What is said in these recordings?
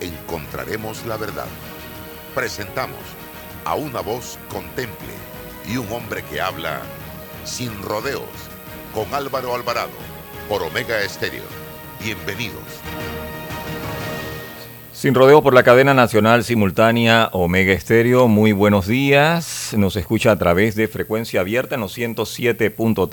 encontraremos la verdad. Presentamos a una voz contemple y un hombre que habla sin rodeos con Álvaro Alvarado por Omega Estéreo. Bienvenidos. Sin rodeo por la cadena nacional simultánea Omega Estéreo, muy buenos días. Nos escucha a través de frecuencia abierta en los 107.3,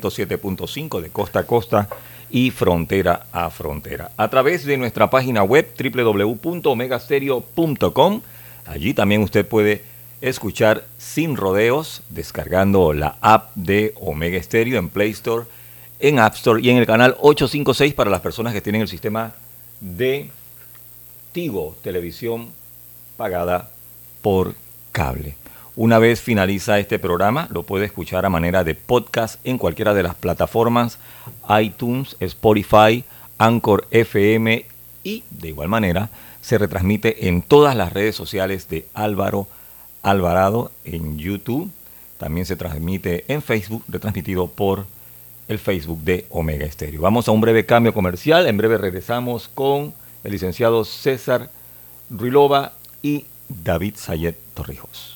107.5 de costa a costa y frontera a frontera. A través de nuestra página web www.omegastereo.com. Allí también usted puede escuchar sin rodeos descargando la app de Omega Stereo en Play Store, en App Store y en el canal 856 para las personas que tienen el sistema de Tigo Televisión pagada por cable. Una vez finaliza este programa, lo puede escuchar a manera de podcast en cualquiera de las plataformas iTunes, Spotify, Anchor FM y de igual manera se retransmite en todas las redes sociales de Álvaro Alvarado en YouTube. También se transmite en Facebook, retransmitido por el Facebook de Omega Estéreo. Vamos a un breve cambio comercial. En breve regresamos con el licenciado César Ruilova y David Sayet Torrijos.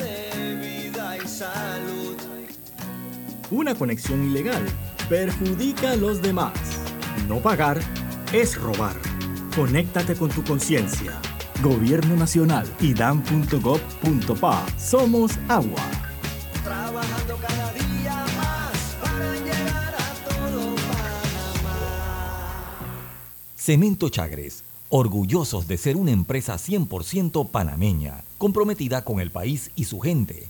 salud. Una conexión ilegal perjudica a los demás. No pagar es robar. Conéctate con tu conciencia. Gobierno Nacional y dan.gov.pa. Somos agua. Trabajando cada día más para llegar a todo Panamá. Cemento Chagres orgullosos de ser una empresa 100% panameña, comprometida con el país y su gente.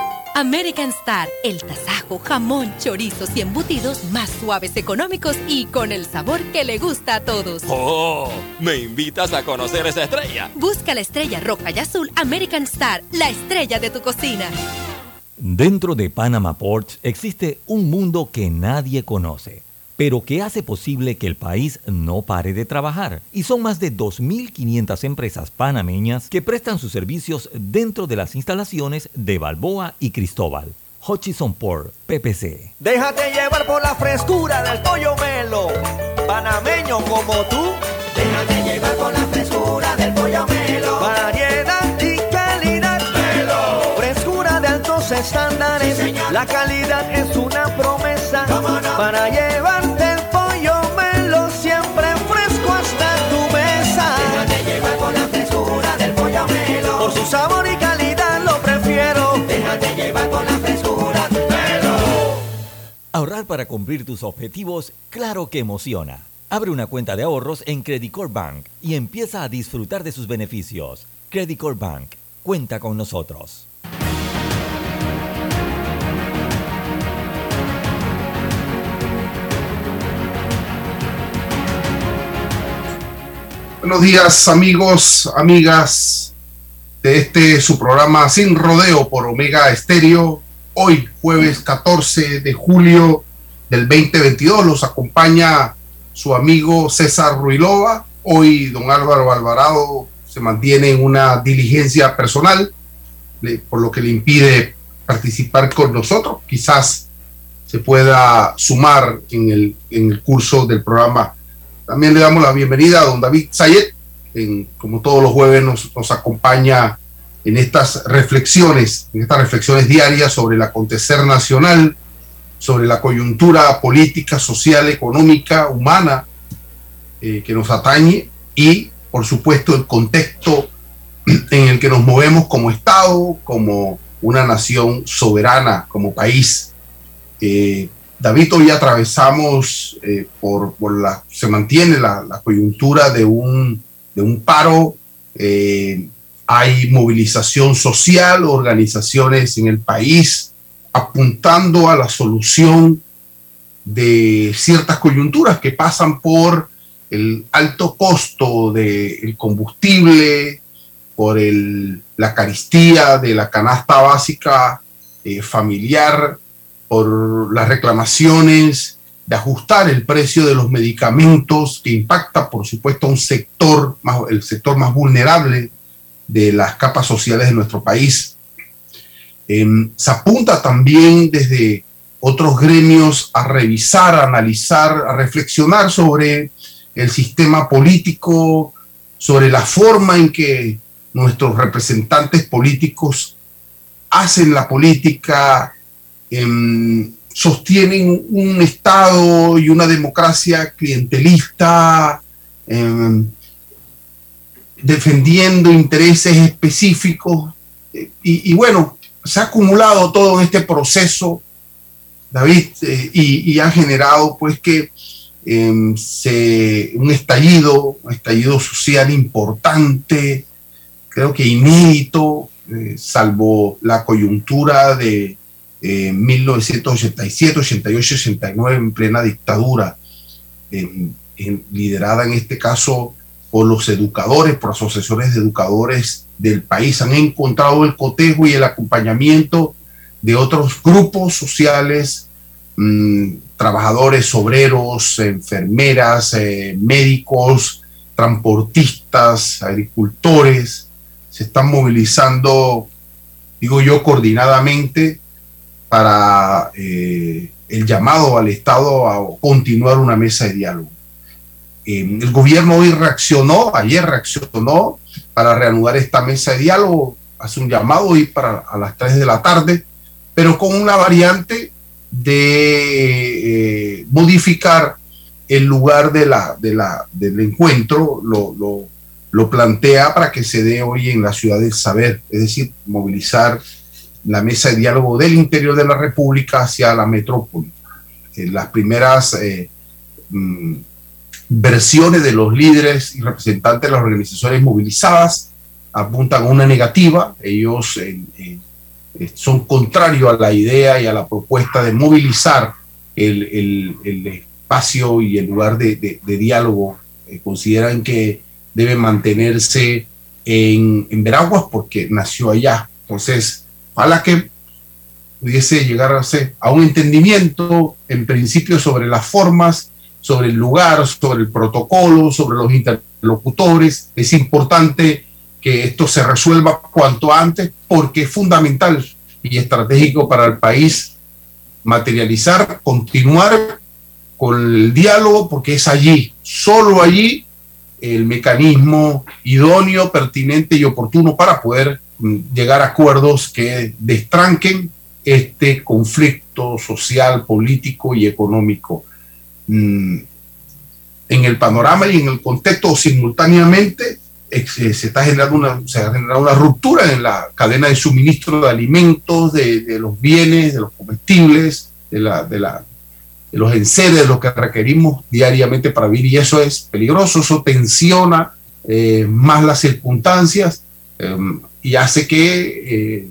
American Star, el tasajo, jamón, chorizos y embutidos más suaves, económicos y con el sabor que le gusta a todos. ¡Oh! ¿Me invitas a conocer esa estrella? Busca la estrella roja y azul American Star, la estrella de tu cocina. Dentro de Panama Ports existe un mundo que nadie conoce pero que hace posible que el país no pare de trabajar. Y son más de 2.500 empresas panameñas que prestan sus servicios dentro de las instalaciones de Balboa y Cristóbal. Hutchison Port, PPC. Déjate llevar por la frescura del pollo melo, panameño como tú. Déjate llevar por la frescura del pollo melo. Variedad y calidad. Melo. Frescura de altos estándares. la calidad es una promesa para llevar para cumplir tus objetivos, claro que emociona. Abre una cuenta de ahorros en Credit Bank y empieza a disfrutar de sus beneficios. Credit Bank, cuenta con nosotros. Buenos días amigos, amigas de este su programa Sin Rodeo por Omega Estéreo. Hoy, jueves 14 de julio del 2022, los acompaña su amigo César Ruilova. Hoy, don Álvaro Alvarado se mantiene en una diligencia personal, por lo que le impide participar con nosotros. Quizás se pueda sumar en el, en el curso del programa. También le damos la bienvenida a don David Sayet, como todos los jueves nos, nos, acompaña en estas reflexiones, en estas reflexiones diarias sobre el acontecer nacional, sobre la coyuntura política, social, económica, humana eh, que nos atañe y, por supuesto, el contexto en el que nos movemos como Estado, como una nación soberana, como país. Eh, David, hoy atravesamos eh, por, por, la, se mantiene la, la coyuntura de un de un paro, hay movilización social, organizaciones en el país apuntando a la solución de ciertas coyunturas que pasan por el alto costo del combustible, por el, la caristía de la canasta básica eh, familiar, por las reclamaciones de ajustar el precio de los medicamentos que impacta, por supuesto, a un sector, el sector más vulnerable de las capas sociales de nuestro país. Eh, se apunta también desde otros gremios a revisar, a analizar, a reflexionar sobre el sistema político, sobre la forma en que nuestros representantes políticos hacen la política, eh, sostienen un Estado y una democracia clientelista, eh, defendiendo intereses específicos. Y, y, bueno, se ha acumulado todo en este proceso, David, eh, y, ha generado pues que se, un estallido, un estallido social importante, creo que inédito, eh, salvo la coyuntura de 1987, 88, 89, en plena dictadura, liderada en este caso por los educadores, por asociaciones de educadores del país, han encontrado el cotejo y el acompañamiento de otros grupos sociales, mmm, trabajadores, obreros, enfermeras, eh, médicos, transportistas, agricultores, se están movilizando, digo yo, coordinadamente para eh, el llamado al Estado a continuar una mesa de diálogo. Eh, el gobierno hoy reaccionó, ayer reaccionó para reanudar esta mesa de diálogo, hace un llamado hoy para a las 3 de la tarde, pero con una variante de eh, modificar el lugar de la, de la, del encuentro, lo, lo, lo plantea para que se dé hoy en la ciudad del saber, es decir, movilizar la mesa de diálogo del interior de la República hacia la metrópoli. Eh, las primeras eh, mm, versiones de los líderes y representantes de las organizaciones movilizadas apuntan a una negativa. Ellos eh, eh son contrarios a la idea y a la propuesta de movilizar el, el, espacio y el lugar de, de, diálogo. Eh, consideran que debe mantenerse en, en Veraguas porque nació allá. Entonces, Ojalá que pudiese llegar a, ser, a un entendimiento en principio sobre las formas, sobre el lugar, sobre el protocolo, sobre los interlocutores. Es importante que esto se resuelva cuanto antes porque es fundamental y estratégico para el país materializar, continuar con el diálogo porque es allí, solo allí, el mecanismo idóneo, pertinente y oportuno para poder llegar a acuerdos que destranquen este conflicto social, político y económico. Mm, en el panorama y en el contexto simultáneamente eh, se está generando una, se ha generado una ruptura en la cadena de suministro de alimentos, de, los bienes, de los comestibles, de, la, de, la, de los enseres, de lo que requerimos diariamente para vivir y eso es peligroso, eso tensiona eh, más las circunstancias. Eh, y hace que eh,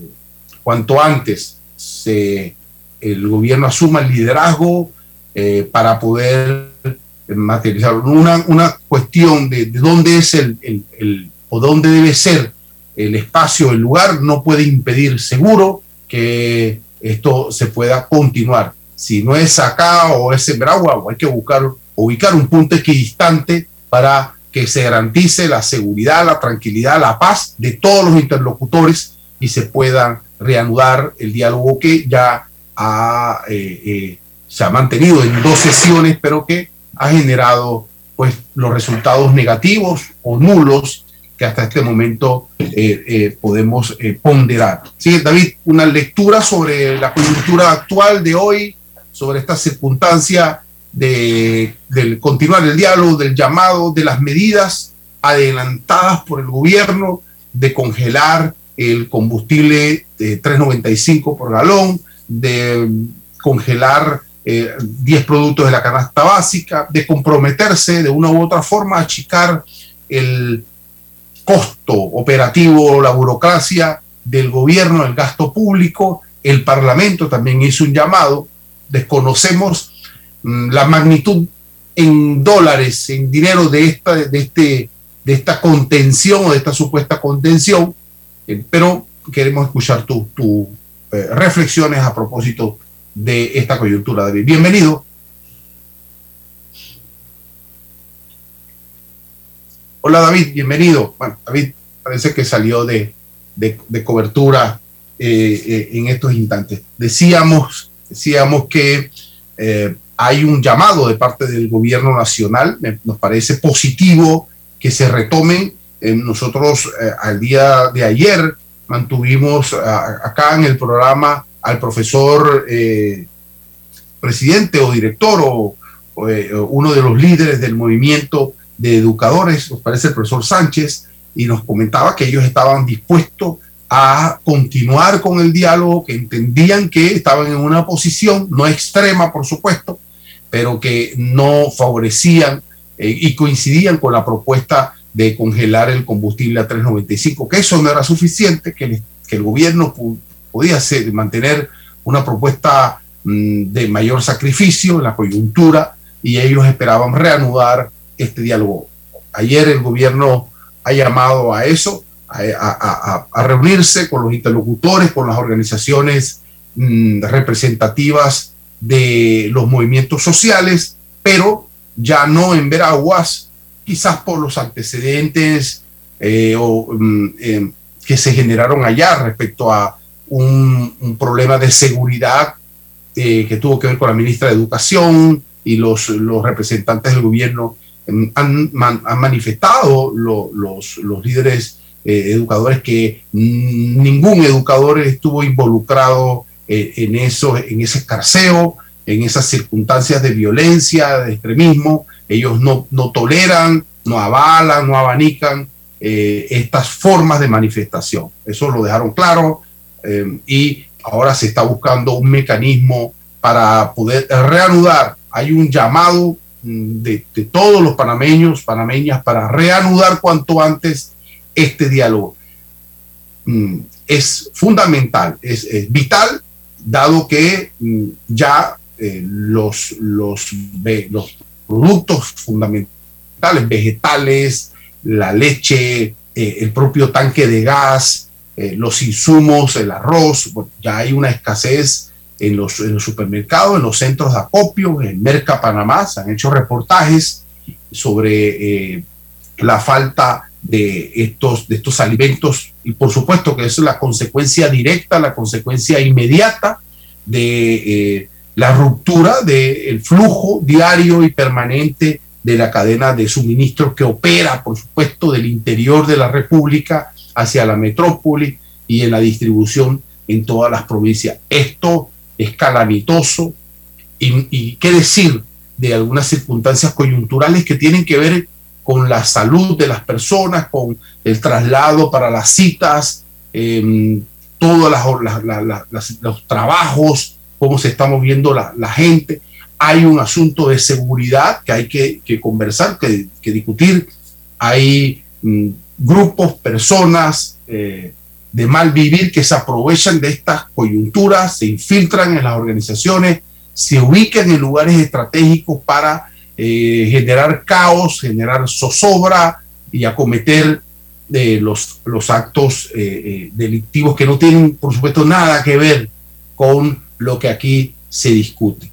cuanto antes se, el gobierno asuma el liderazgo eh, para poder materializar una, una cuestión de, de, dónde es el, el, el, o dónde debe ser el espacio, el lugar, no puede impedir seguro que esto se pueda continuar. Si no es acá o es en Bragua, hay que buscar, ubicar un punto equidistante para que se garantice la seguridad, la tranquilidad, la paz de todos los interlocutores y se pueda reanudar el diálogo que ya ha, eh, eh, se ha mantenido en dos sesiones, pero que ha generado pues los resultados negativos o nulos que hasta este momento eh, podemos ponderar. Sí, David, una lectura sobre la coyuntura actual de hoy, sobre esta circunstancia de, del continuar el diálogo, del llamado, de las medidas adelantadas por el gobierno de congelar el combustible de 3.95 por galón, de congelar 10 eh, productos de la canasta básica, de comprometerse de una u otra forma a achicar el costo operativo, la burocracia del gobierno, el gasto público. El Parlamento también hizo un llamado. Desconocemos Mm, la magnitud en dólares, en dinero de esta, de este, de esta contención o de esta supuesta contención, eh, pero queremos escuchar tus tu, eh, reflexiones a propósito de esta coyuntura, David. Bienvenido. Hola David, bienvenido. Bueno, David parece que salió de, de, cobertura eh, en estos instantes. Decíamos, decíamos que hay un llamado de parte del gobierno nacional, nos parece positivo que se retomen. Eh, nosotros eh, al día de ayer mantuvimos acá en el programa al profesor eh, presidente o director o, uno de los líderes del movimiento de educadores, nos parece el profesor Sánchez, y nos comentaba que ellos estaban dispuestos a continuar con el diálogo, que entendían que estaban en una posición no extrema, por supuesto, pero que no favorecían eh, y coincidían con la propuesta de congelar el combustible a 3.95, que eso no era suficiente, que, el gobierno podía hacer, mantener una propuesta mm, de mayor sacrificio en la coyuntura y ellos esperaban reanudar este diálogo. Ayer el gobierno ha llamado a eso, a, reunirse con los interlocutores, con las organizaciones mm, representativas de los movimientos sociales, pero ya no en Veraguas, quizás por los antecedentes eh, mm, em, que se generaron allá respecto a un, problema de seguridad eh, que tuvo que ver con la ministra de Educación y los, los representantes del gobierno em, han, manifestado los, los, líderes eh, educadores que ningún educador estuvo involucrado eh, en, en ese escarceo, en esas circunstancias de violencia, de extremismo. Ellos no, no toleran, no avalan, no abanican estas formas de manifestación. Eso lo dejaron claro eh, y ahora se está buscando un mecanismo para poder reanudar. Hay un llamado mm, de, todos los panameños, panameñas, para reanudar cuanto antes este diálogo. Mm, es fundamental, es, vital dado que mm, ya eh, los, los, los productos fundamentales, vegetales, la leche, eh, el propio tanque de gas, eh, los insumos, el arroz, ya hay una escasez en los, supermercados, en los centros de acopio, en Merca Panamá, se han hecho reportajes sobre la falta de estos, de estos alimentos y por supuesto que es la consecuencia directa, la consecuencia inmediata de eh, la ruptura del flujo diario y permanente de la cadena de suministro que opera, por supuesto, del interior de la República hacia la metrópoli y en la distribución en todas las provincias. Esto es calamitoso y, qué decir de algunas circunstancias coyunturales que tienen que ver con la salud de las personas, con el traslado para las citas, eh, todos los trabajos, cómo se está moviendo la, gente. Hay un asunto de seguridad que hay que, conversar, que, discutir. Hay mm, grupos, personas eh, de mal vivir que se aprovechan de estas coyunturas, se infiltran en las organizaciones, se ubican en lugares estratégicos para eh, generar caos, generar zozobra y acometer de los, los actos delictivos que no tienen, por supuesto, nada que ver con lo que aquí se discute.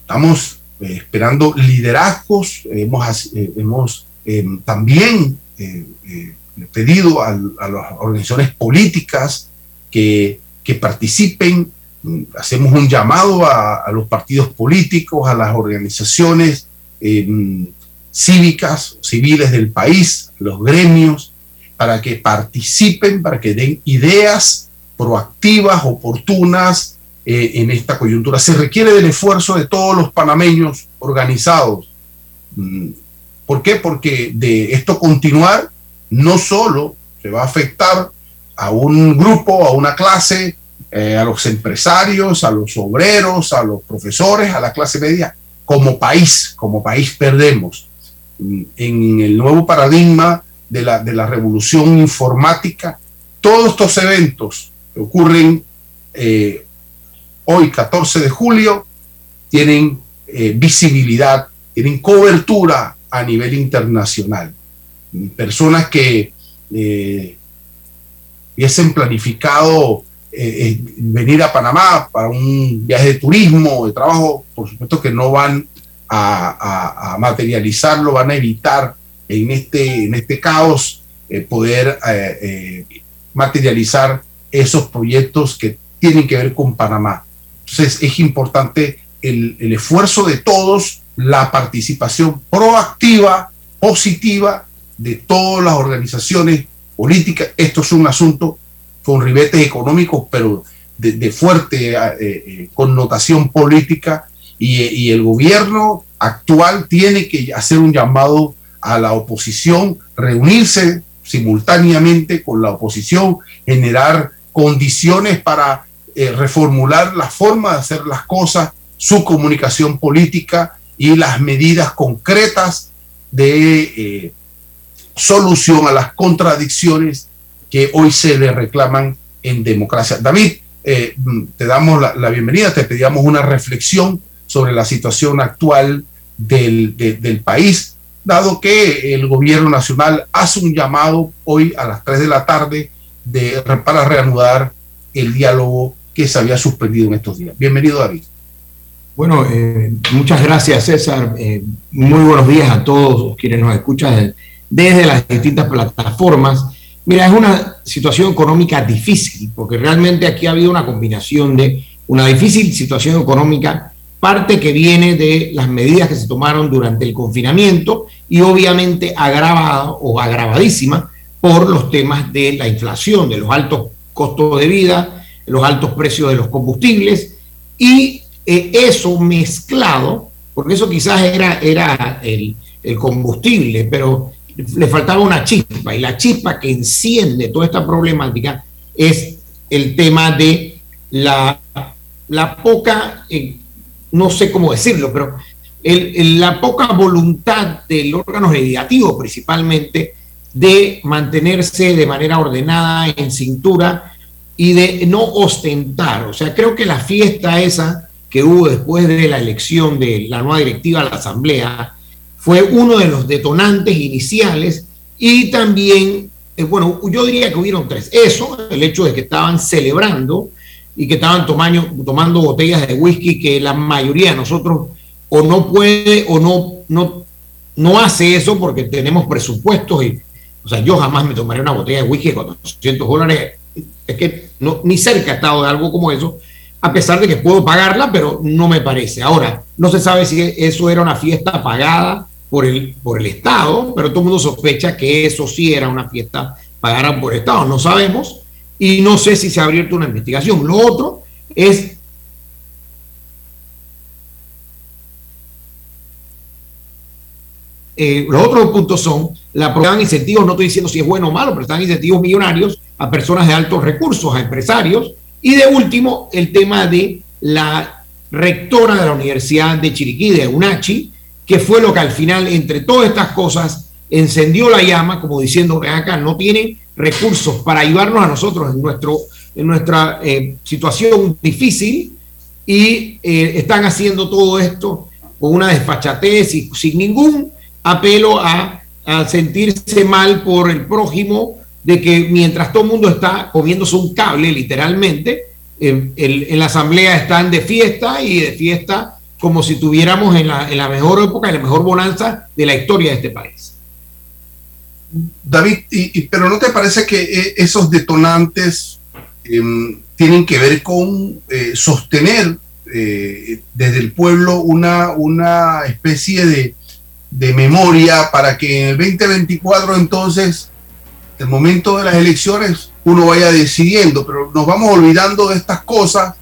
Estamos esperando liderazgos, hemos, hemos también pedido a, las organizaciones políticas que, participen. Hacemos un llamado a, los partidos políticos, a las organizaciones em, cívicas, civiles del país, los gremios, para que participen, para que den ideas proactivas, oportunas eh, en esta coyuntura. Se requiere del esfuerzo de todos los panameños organizados. ¿Por qué? Porque de esto continuar no solo se va a afectar a un grupo, a una clase, eh, a los empresarios, a los obreros, a los profesores, a la clase media, como país, como país perdemos. En el nuevo paradigma de la, de la revolución informática, todos estos eventos que ocurren eh, hoy, 14 de julio, tienen eh, visibilidad, tienen cobertura a nivel internacional personas que eh, hubiesen planificado eh, eh, venir a Panamá para un viaje de turismo, de trabajo, por supuesto que no van a, materializarlo, van a evitar en este, en este caos poder materializar esos proyectos que tienen que ver con Panamá. Entonces es importante el esfuerzo de todos, la participación proactiva, positiva de todas las organizaciones políticas. Esto es un asunto con ribetes económicos, pero de, fuerte eh, eh, connotación política y, el gobierno actual tiene que hacer un llamado a la oposición, reunirse simultáneamente con la oposición, generar condiciones para eh, reformular la forma de hacer las cosas, su comunicación política y las medidas concretas de solución a las contradicciones que hoy se le reclaman en democracia. David, eh, te damos la, bienvenida, te pedíamos una reflexión sobre la situación actual del, del, país, dado que el gobierno nacional hace un llamado hoy a las 3 de la tarde de, para reanudar el diálogo que se había suspendido en estos días. Bienvenido, David. Bueno, eh, muchas gracias, César. Eh, muy buenos días a todos quienes nos escuchan desde las distintas plataformas. Mira, es una situación económica difícil, porque realmente aquí ha habido una combinación de una difícil situación económica, parte que viene de las medidas que se tomaron durante el confinamiento y obviamente agravada o agravadísima por los temas de la inflación, de los altos costos de vida, los altos precios de los combustibles y eh, eso mezclado, porque eso quizás era, era el, combustible, pero le faltaba una chispa y la chispa que enciende toda esta problemática es el tema de la, la poca, eh, no sé cómo decirlo, pero la poca voluntad del órgano legislativo principalmente de mantenerse de manera ordenada en cintura y de no ostentar. O sea, creo que la fiesta esa que hubo después de la elección de la nueva directiva a la Asamblea, fue uno de los detonantes iniciales y también, eh, bueno, yo diría que hubieron tres. Eso, el hecho de que estaban celebrando y que estaban tomando, tomando botellas de whisky que la mayoría de nosotros o no puede o no, no, no hace eso porque tenemos presupuestos y, o sea, yo jamás me tomaría una botella de whisky de 400 dólares. Es que no, ni cerca he estado de algo como eso, a pesar de que puedo pagarla, pero no me parece. Ahora, no se sabe si eso era una fiesta pagada por el, por el Estado, pero todo el mundo sospecha que eso sí era una fiesta pagada por el Estado. No sabemos y no sé si se ha abierto una investigación. Lo otro es Eh, los otros puntos son la dan incentivos, no estoy diciendo si es bueno o malo, pero están incentivos millonarios a personas de altos recursos, a empresarios. Y de último, el tema de la rectora de la Universidad de Chiriquí, de UNACHI, que fue lo que al final, entre todas estas cosas, encendió la llama, como diciendo, que acá, no tienen recursos para ayudarnos a nosotros en, nuestro, en nuestra eh, situación difícil y eh, están haciendo todo esto con una desfachatez y sin ningún apelo a a sentirse mal por el prójimo, de que mientras todo el mundo está comiéndose un cable, literalmente, en la asamblea están de fiesta y de fiesta como si tuviéramos en la, mejor época, en la mejor bonanza de la historia de este país. David, y, pero ¿no te parece que eh, esos detonantes em, tienen que ver con eh, sostener eh, desde el pueblo una, una especie de, de, memoria para que en el 2024 entonces, el momento de las elecciones, uno vaya decidiendo, pero nos vamos olvidando de estas cosas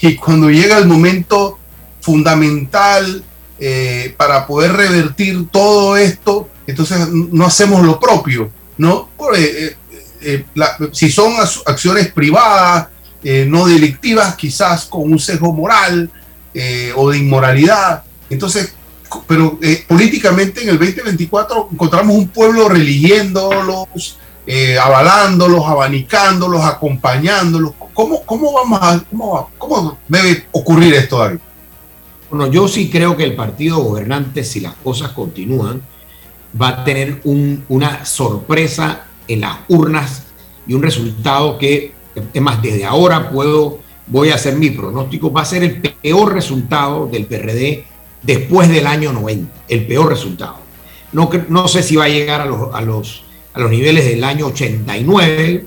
y cuando llega el momento fundamental eh, para poder revertir todo esto, entonces no hacemos lo propio, ¿no? Eh, eh, si son acciones privadas, no delictivas, quizás con un sesgo moral o de inmoralidad, entonces, pero políticamente en el 2024 encontramos un pueblo religiéndolos, avalándolos, abanicándolos, acompañándolos. ¿Cómo, cómo vamos a, cómo, cómo debe ocurrir esto, David? Bueno, yo sí creo que el partido gobernante, si las cosas continúan, va a tener una sorpresa en las urnas y un resultado que, es más, desde ahora puedo, voy a hacer mi pronóstico, va a ser el peor resultado del PRD después del año 90, el peor resultado. No, no sé si va a llegar a los, a los niveles del año 89,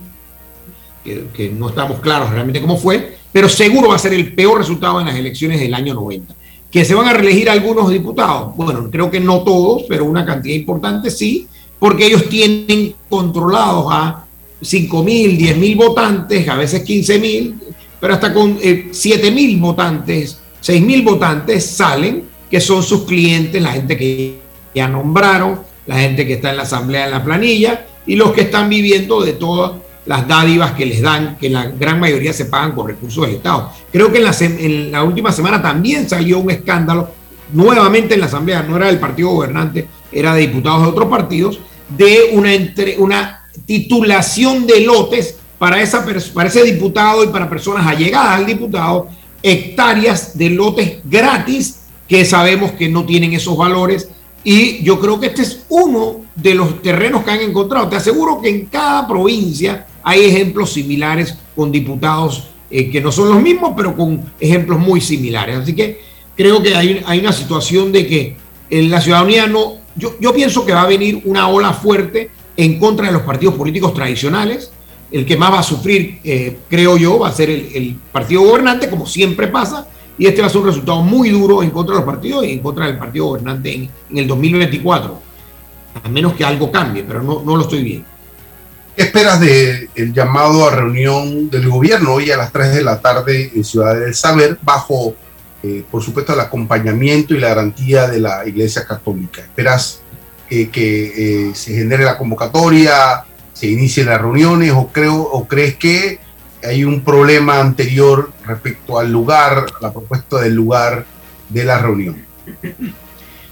que, que no estamos claros realmente cómo fue, pero seguro va a ser el peor resultado en las elecciones del año 90 que se van a reelegir algunos diputados. Bueno, creo que no todos, pero una cantidad importante sí, porque ellos tienen controlados a 5 mil, 10 mil votantes, a veces 15 mil, pero hasta con eh, 7 mil votantes, 6 mil votantes salen, que son sus clientes, la gente que ya nombraron, la gente que está en la asamblea en la planilla y los que están viviendo de todas las dádivas que les dan, que la gran mayoría se pagan con recursos del Estado. Creo que en la, última semana también salió un escándalo, nuevamente en la Asamblea, no era del partido gobernante, era de diputados de otros partidos, de una, titulación de lotes para, esa, para ese diputado y para personas allegadas al diputado, hectáreas de lotes gratis que sabemos que no tienen esos valores. Y yo creo que este es uno de los terrenos que han encontrado. Te aseguro que en cada provincia hay ejemplos similares con diputados eh, que no son los mismos, pero con ejemplos muy similares. Así que creo que hay, hay una situación de que en la ciudadanía no, yo, yo pienso que va a venir una ola fuerte en contra de los partidos políticos tradicionales. El que más va a sufrir, eh, creo yo, va a ser el, partido gobernante, como siempre pasa, y este va a ser un resultado muy duro en contra de los partidos y en contra del partido gobernante en, en el 2024. A menos que algo cambie, pero no, no lo estoy viendo. ¿Qué esperas del el llamado a reunión del gobierno hoy a las 3 de la tarde en Ciudad del Saber, bajo, eh, por supuesto, el acompañamiento y la garantía de la Iglesia Católica? ¿Esperas que eh, se genere la convocatoria, se inicien las reuniones o, creo, o crees que hay un problema anterior respecto al lugar, la propuesta del lugar de la reunión?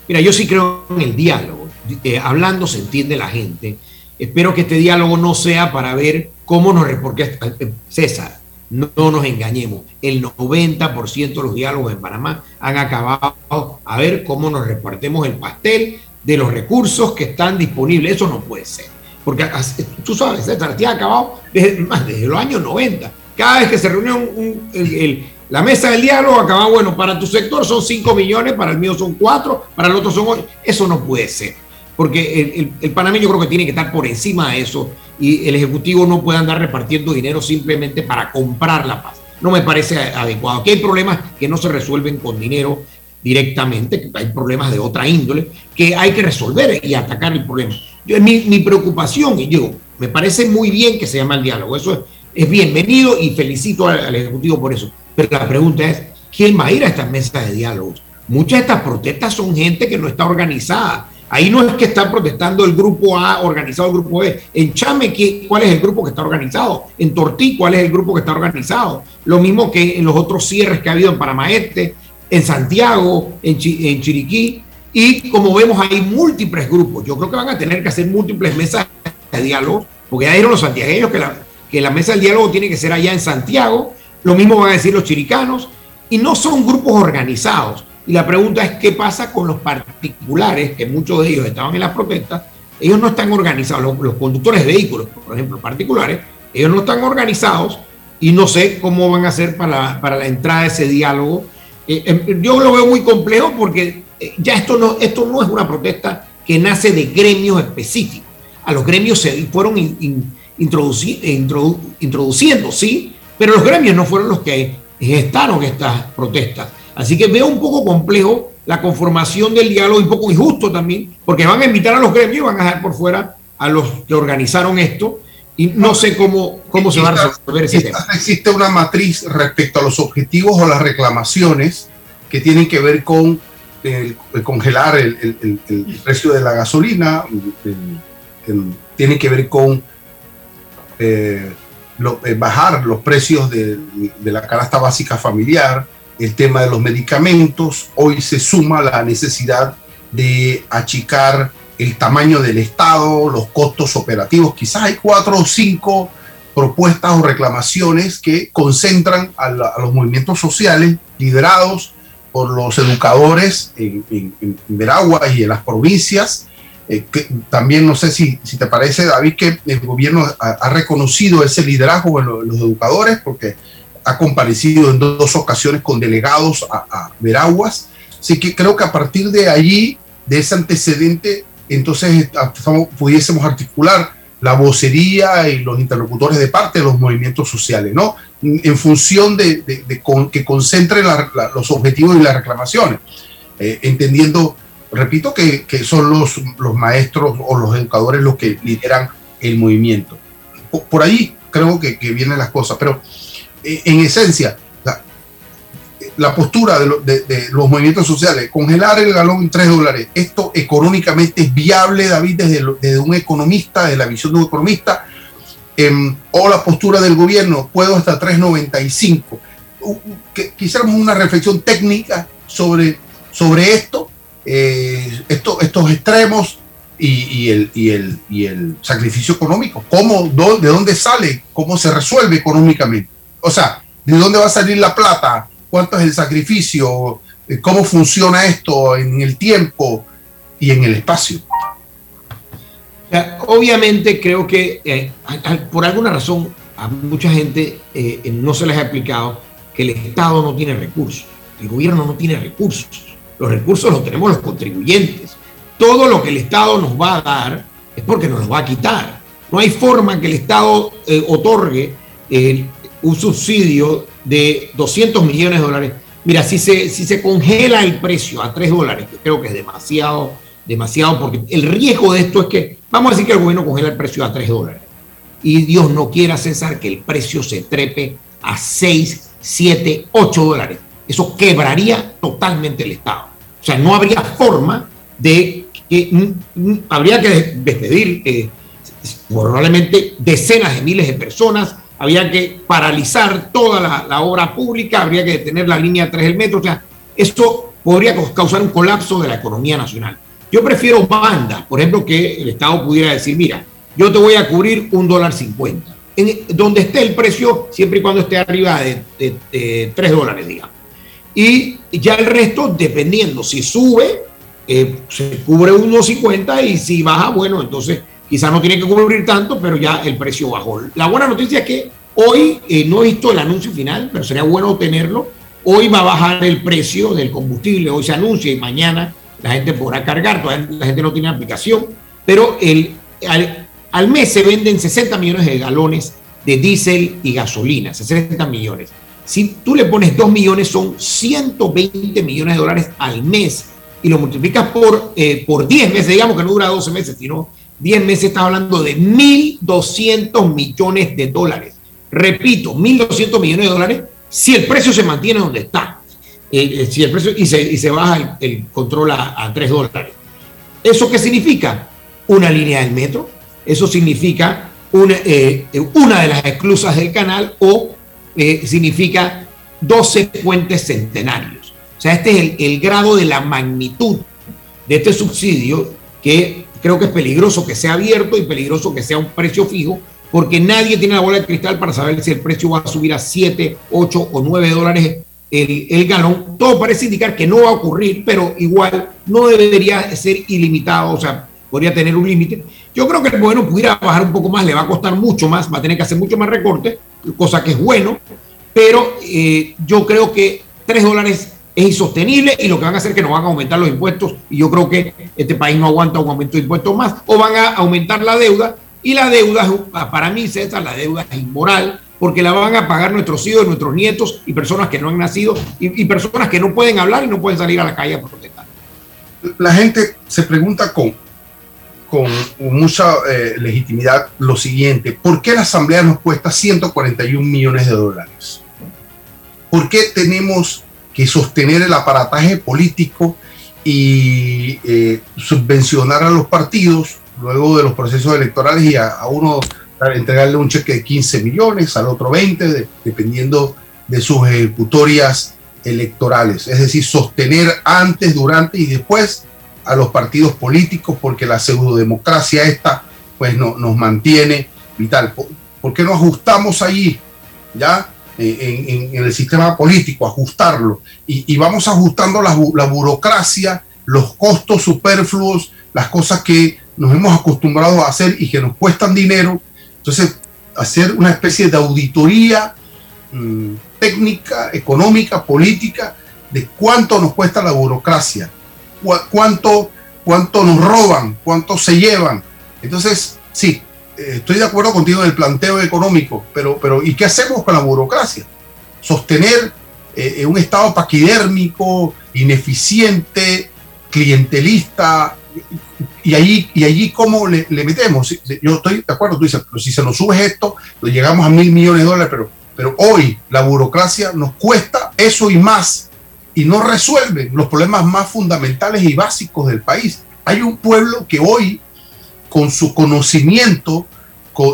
Mira, yo sí creo en el diálogo. Eh, hablando se entiende la gente Espero que este diálogo no sea para ver cómo nos... Porque, eh, César, no, nos engañemos, el 90% de los diálogos en Panamá han acabado a ver cómo nos repartimos el pastel de los recursos que están disponibles. Eso no puede ser. Porque tú sabes, César, ha acabado desde, los años 90. Cada vez que se reunió la mesa del diálogo, acababa, bueno, para tu sector son 5 millones, para el mío son 4, para el otro son 8. Eso no puede ser porque el, panameño creo que tiene que estar por encima de eso y el Ejecutivo no puede andar repartiendo dinero simplemente para comprar la paz. No me parece adecuado. Aquí hay problemas que no se resuelven con dinero directamente, hay problemas de otra índole que hay que resolver y atacar el problema. Yo, mi, mi preocupación, y digo, me parece muy bien que se llama el diálogo, eso es, bienvenido y felicito al, Ejecutivo por eso. Pero la pregunta es, ¿quién va a ir a estas mesas de diálogos? Muchas de estas protestas son gente que no está organizada, Ahí no es que están protestando el grupo A organizado el grupo B. En Chame, ¿cuál es el grupo que está organizado? En Tortí, ¿cuál es el grupo que está organizado? Lo mismo que en los otros cierres que ha habido en Panamá Este, en Santiago, en, Chiriquí. Y como vemos, hay múltiples grupos. Yo creo que van a tener que hacer múltiples mesas de diálogo, porque ya dijeron los santiagueños que la, que la mesa del diálogo tiene que ser allá en Santiago. Lo mismo van a decir los chiricanos. Y no son grupos organizados y la pregunta es qué pasa con los particulares, que muchos de ellos estaban en las protestas, ellos no están organizados, los, conductores de vehículos, por ejemplo, particulares, ellos no están organizados y no sé cómo van a hacer para, para la entrada de ese diálogo. Eh, em, yo lo veo muy complejo porque eh, ya esto no, esto no es una protesta que nace de gremios específicos. A los gremios se fueron introduciendo, sí, pero los gremios no fueron los que gestaron estas protestas. Así que veo un poco complejo la conformación del diálogo, un poco injusto también, porque van a invitar a los gremios y van a dejar por fuera a los que organizaron esto. Y no sé cómo, cómo se va a resolver ese tema. Existe una matriz respecto a los objetivos o las reclamaciones que tienen que ver con el, congelar el, precio de la gasolina, tiene que ver con eh, eh, bajar los precios de, la canasta básica familiar, el tema de los medicamentos, hoy se suma la necesidad de achicar el tamaño del Estado, los costos operativos. Quizás hay cuatro o cinco propuestas o reclamaciones que concentran a, los movimientos sociales liderados por los educadores en, en, Veragua y en las provincias. Eh, también no sé si, si, te parece, David, que el gobierno ha, reconocido ese liderazgo en, los educadores, porque ha comparecido en dos ocasiones con delegados a, Veraguas. Así que creo que a partir de allí, de ese antecedente, entonces pudiésemos articular la vocería y los interlocutores de parte de los movimientos sociales, ¿no? En función de, que concentren los objetivos y las reclamaciones, eh, entendiendo, repito, que, son los, los maestros o los educadores los que lideran el movimiento. Por, ahí creo que, que, vienen las cosas, pero eh, en esencia, la postura de, los movimientos sociales, congelar el galón en 3 dólares, esto económicamente es viable, David, desde, desde un economista, desde la visión de un economista, em, o la postura del gobierno, puedo hasta 3.95. Que, quisiéramos una reflexión técnica sobre, sobre esto, eh, esto, estos extremos y, el, y, el, y el sacrificio económico, cómo, de dónde sale, cómo se resuelve económicamente. O sea, ¿de dónde va a salir la plata? Cuánto es el sacrificio, eh, cómo funciona esto en el tiempo y en el espacio. Obviamente creo que eh, por alguna razón a mucha gente eh, no se les ha explicado que el Estado no tiene recursos, el gobierno no tiene recursos, los recursos los tenemos los contribuyentes. Todo lo que el Estado nos va a dar es porque nos lo va a quitar. No hay forma que el Estado otorgue un subsidio de 200 millones de dólares. Mira, si se, si se congela el precio a 3 dólares, que creo que es demasiado, demasiado, porque el riesgo de esto es que, vamos a decir que el gobierno congela el precio a 3 dólares. Y Dios no quiera, César, que el precio se trepe a 6, 7, 8 dólares. Eso quebraría totalmente el Estado. O sea, no habría forma de que habría que despedir eh, probablemente decenas de miles de personas, había que paralizar toda la, obra pública, habría que detener la línea 3 del metro, o sea, esto podría causar un colapso de la economía nacional. Yo prefiero bandas, por ejemplo, que el Estado pudiera decir, mira, yo te voy a cubrir un dólar cincuenta, en donde esté el precio, siempre y cuando esté arriba de, 3 dólares, digamos. Y ya el resto, dependiendo, si sube, eh, se cubre 1.50 y si baja, bueno, entonces Quizás no tiene que cubrir tanto, pero ya el precio bajó. La buena noticia es que hoy, eh, no he visto el anuncio final, pero sería bueno tenerlo. Hoy va a bajar el precio del combustible, hoy se anuncia y mañana la gente podrá cargar, todavía la gente no tiene aplicación, pero el, al, mes se venden 60 millones de galones de diésel y gasolina, 60 millones. Si tú le pones 2 millones, son 120 millones de dólares al mes y lo multiplicas por, eh, por 10 meses, digamos que no dura 12 meses, sino 10 meses está hablando de 1.200 millones de dólares. Repito, 1.200 millones de dólares si el precio se mantiene donde está. Eh, eh, si el precio y se, baja el, control a, 3 dólares. ¿Eso qué significa? Una línea del metro. Eso significa una, eh, de las esclusas del canal o significa 12 puentes centenarios. O sea, este es el grado de la magnitud de este subsidio que creo que es peligroso que sea abierto y peligroso que sea un precio fijo, porque nadie tiene la bola de cristal para saber si el precio va a subir a 7, 8 o 9 dólares el, galón. Todo parece indicar que no va a ocurrir, pero igual no debería ser ilimitado. O sea, podría tener un límite. Yo creo que el gobierno pudiera bajar un poco más, le va a costar mucho más, va a tener que hacer mucho más recorte, cosa que es bueno, pero eh, yo creo que 3 dólares es insostenible y lo que van a hacer es que nos van a aumentar los impuestos y yo creo que este país no aguanta un aumento de impuestos más o van a aumentar la deuda y la deuda, para mí César, la deuda es inmoral porque la van a pagar nuestros hijos, nuestros nietos y personas que no han nacido y, personas que no pueden hablar y no pueden salir a la calle a protestar. La gente se pregunta con, con mucha eh, legitimidad lo siguiente, ¿por qué la Asamblea nos cuesta 141 millones de dólares? ¿Por qué tenemos que sostener el aparataje político y eh, subvencionar a los partidos luego de los procesos electorales y a, uno entregarle un cheque de 15 millones, al otro 20, dependiendo de sus ejecutorias electorales. Es decir, sostener antes, durante y después a los partidos políticos porque la pseudodemocracia esta pues no, nos mantiene vital. ¿Por, qué no ajustamos allí? ¿Ya? En, el sistema político, ajustarlo. Y, vamos ajustando la, burocracia, los costos superfluos, las cosas que nos hemos acostumbrado a hacer y que nos cuestan dinero. Entonces, hacer una especie de auditoría mm, técnica, económica, política, de cuánto nos cuesta la burocracia, cuánto, cuánto nos roban, cuánto se llevan. Entonces, sí, eh, estoy de acuerdo contigo en el planteo económico, pero, pero ¿y qué hacemos con la burocracia? Sostener eh, un Estado paquidérmico, ineficiente, clientelista, y allí, y allí cómo le, metemos. Yo estoy de acuerdo, tú dices, pero si se nos sube esto, llegamos a mil millones de dólares, pero, pero hoy la burocracia nos cuesta eso y más, y no resuelve los problemas más fundamentales y básicos del país. Hay un pueblo que hoy con su conocimiento,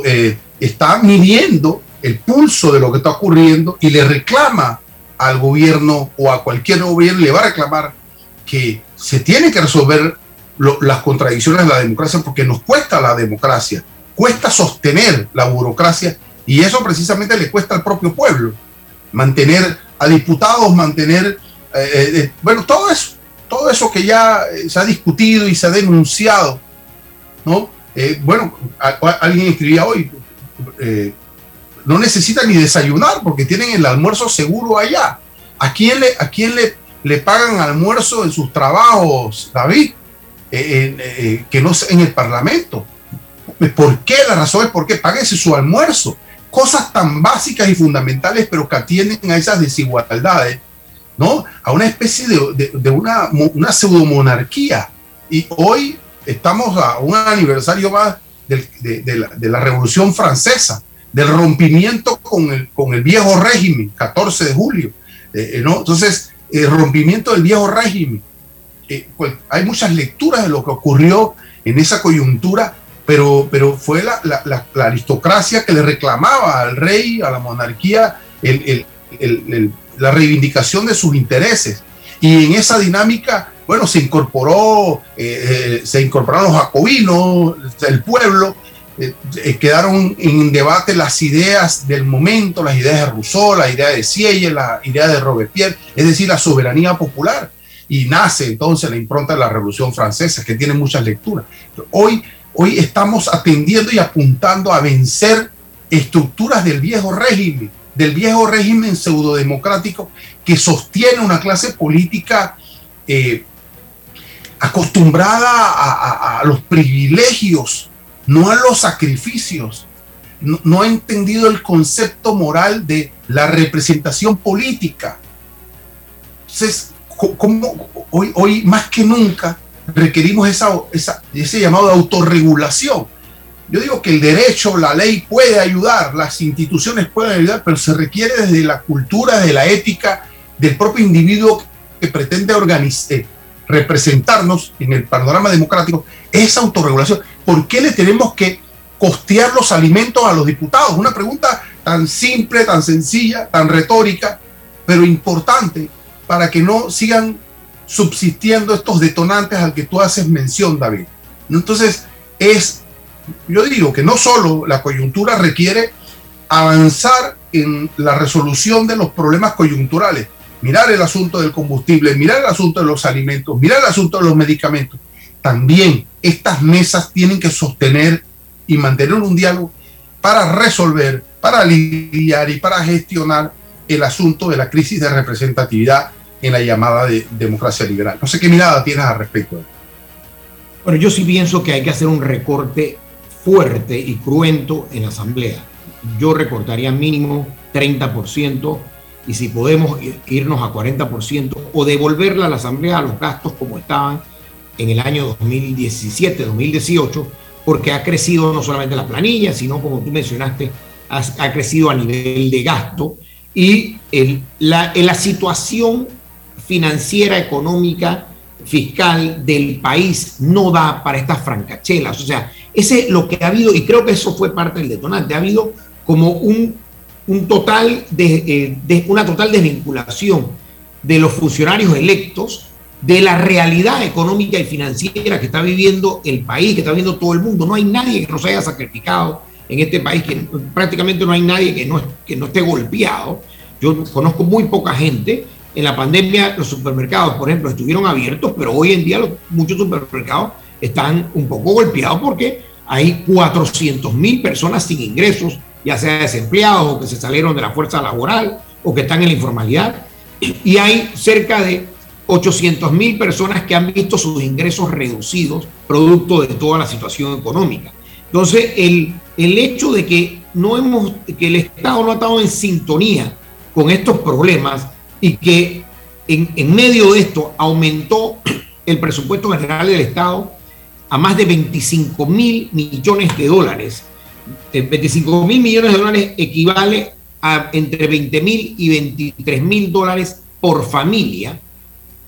eh, está midiendo el pulso de lo que está ocurriendo y le reclama al gobierno o a cualquier gobierno, le va a reclamar que se tiene que resolver las contradicciones de la democracia porque nos cuesta la democracia, cuesta sostener la burocracia y eso precisamente le cuesta al propio pueblo, mantener a diputados, mantener, eh, eh, bueno, todo eso, todo eso que ya se ha discutido y se ha denunciado ¿no? Eh, bueno, alguien escribía hoy, eh, no necesitan ni desayunar porque tienen el almuerzo seguro allá. ¿A quién le, a quién le, le pagan almuerzo en sus trabajos, David? Eh, que no en el Parlamento. ¿Por qué? La razón es porque páguese su almuerzo. Cosas tan básicas y fundamentales, pero que atienden a esas desigualdades, ¿no? A una especie de, de, una, una pseudomonarquía. Y hoy estamos a un aniversario más de, la, Revolución Francesa, del rompimiento con el, con el viejo régimen, 14 de julio. Eh, eh. Entonces, el rompimiento del viejo régimen. Eh, pues, hay muchas lecturas de lo que ocurrió en esa coyuntura, pero, pero fue la, aristocracia que le reclamaba al rey, a la monarquía, la reivindicación de sus intereses. Y en esa dinámica bueno, se incorporó, eh, eh, se incorporaron los jacobinos, el pueblo, eh, quedaron en debate las ideas del momento, las ideas de Rousseau, la idea de Sieyes, la idea de Robespierre, es decir, la soberanía popular. Y nace entonces la impronta de la Revolución Francesa, que tiene muchas lecturas. Hoy, hoy estamos atendiendo y apuntando a vencer estructuras del viejo régimen, del viejo régimen pseudodemocrático que sostiene una clase política acostumbrada a, los privilegios, no a los sacrificios. No, ha entendido el concepto moral de la representación política. Entonces, hoy, más que nunca requerimos ese llamado de autorregulación. Yo digo que el derecho, la ley puede ayudar, las instituciones pueden ayudar, pero se requiere desde la cultura, de la ética del propio individuo que pretende organizar, representarnos en el panorama democrático esa autorregulación. ¿Por qué le tenemos que costear los alimentos a los diputados? Una pregunta tan simple, tan sencilla, tan retórica, pero importante para que no sigan subsistiendo estos detonantes al que tú haces mención, David. Entonces, es, yo digo que no solo la coyuntura requiere avanzar en la resolución de los problemas coyunturales, mirar el asunto del combustible, mirar el asunto de los alimentos, mirar el asunto de los medicamentos, también estas mesas tienen que sostener y mantener un diálogo para resolver, para lidiar y para gestionar el asunto de la crisis de representatividad en la llamada de democracia liberal. No sé qué mirada tienes al respecto. Bueno, yo sí pienso que hay que hacer un recorte fuerte y cruento en la Asamblea. Yo recortaría mínimo 30% y si podemos irnos a 40% o devolverle a la Asamblea los gastos como estaban en el año 2017, 2018, porque ha crecido no solamente la planilla, sino como tú mencionaste, ha, crecido a nivel de gasto y la, la situación financiera, económica, fiscal del país no da para estas francachelas. O sea, ese es lo que ha habido, y creo que eso fue parte del detonante, ha habido como un, un total de, eh, una total desvinculación de los funcionarios electos de la realidad económica y financiera que está viviendo el país, que está viviendo todo el mundo. No hay nadie que no se haya sacrificado en este país, que prácticamente no hay nadie que no, que no esté golpeado. Yo conozco muy poca gente en la pandemia los supermercados, por ejemplo, estuvieron abiertos, pero hoy en día muchos supermercados están un poco golpeados porque hay 400 mil personas sin ingresos, ya sea desempleados o que se salieron de la fuerza laboral o que están en la informalidad. Y hay cerca de 800 mil personas que han visto sus ingresos reducidos producto de toda la situación económica. Entonces, el, el hecho de que, no hemos, que el Estado no ha estado en sintonía con estos problemas y que en, medio de esto aumentó el presupuesto general del Estado a más de 25 mil millones de dólares. 25 eh, mil millones de dólares equivale a entre 20 mil y 23 mil dólares por familia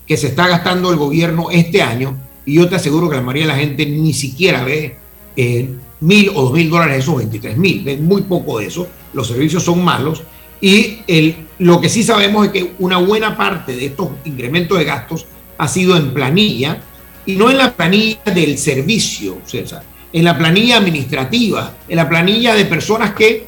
que se está gastando el gobierno este año. Y yo te aseguro que la mayoría de la gente ni siquiera ve eh, mil o dos mil dólares esos 23 mil. Ve muy poco de eso. Los servicios son malos y el, lo que sí sabemos es que una buena parte de estos incrementos de gastos ha sido en planilla y no en la planilla del servicio, César, en la planilla administrativa, en la planilla de personas que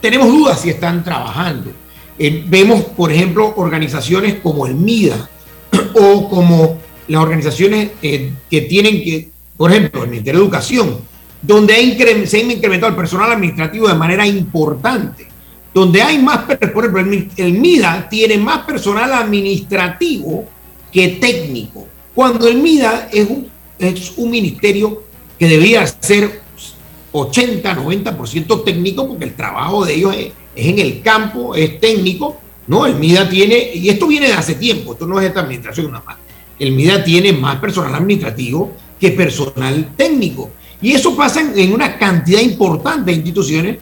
tenemos dudas si están trabajando. Eh, vemos, por ejemplo, organizaciones como el MIDA o como las organizaciones eh, que tienen que, por ejemplo, el Ministerio de Educación, donde se ha incrementado el personal administrativo de manera importante donde hay más, por ejemplo, el, MIDA tiene más personal administrativo que técnico, cuando el MIDA es un, es un ministerio que debería ser 80, 90% técnico, porque el trabajo de ellos es, en el campo, es técnico, ¿no? El MIDA tiene, y esto viene de hace tiempo, esto no es esta administración nada más, el MIDA tiene más personal administrativo que personal técnico. Y eso pasa en una cantidad importante de instituciones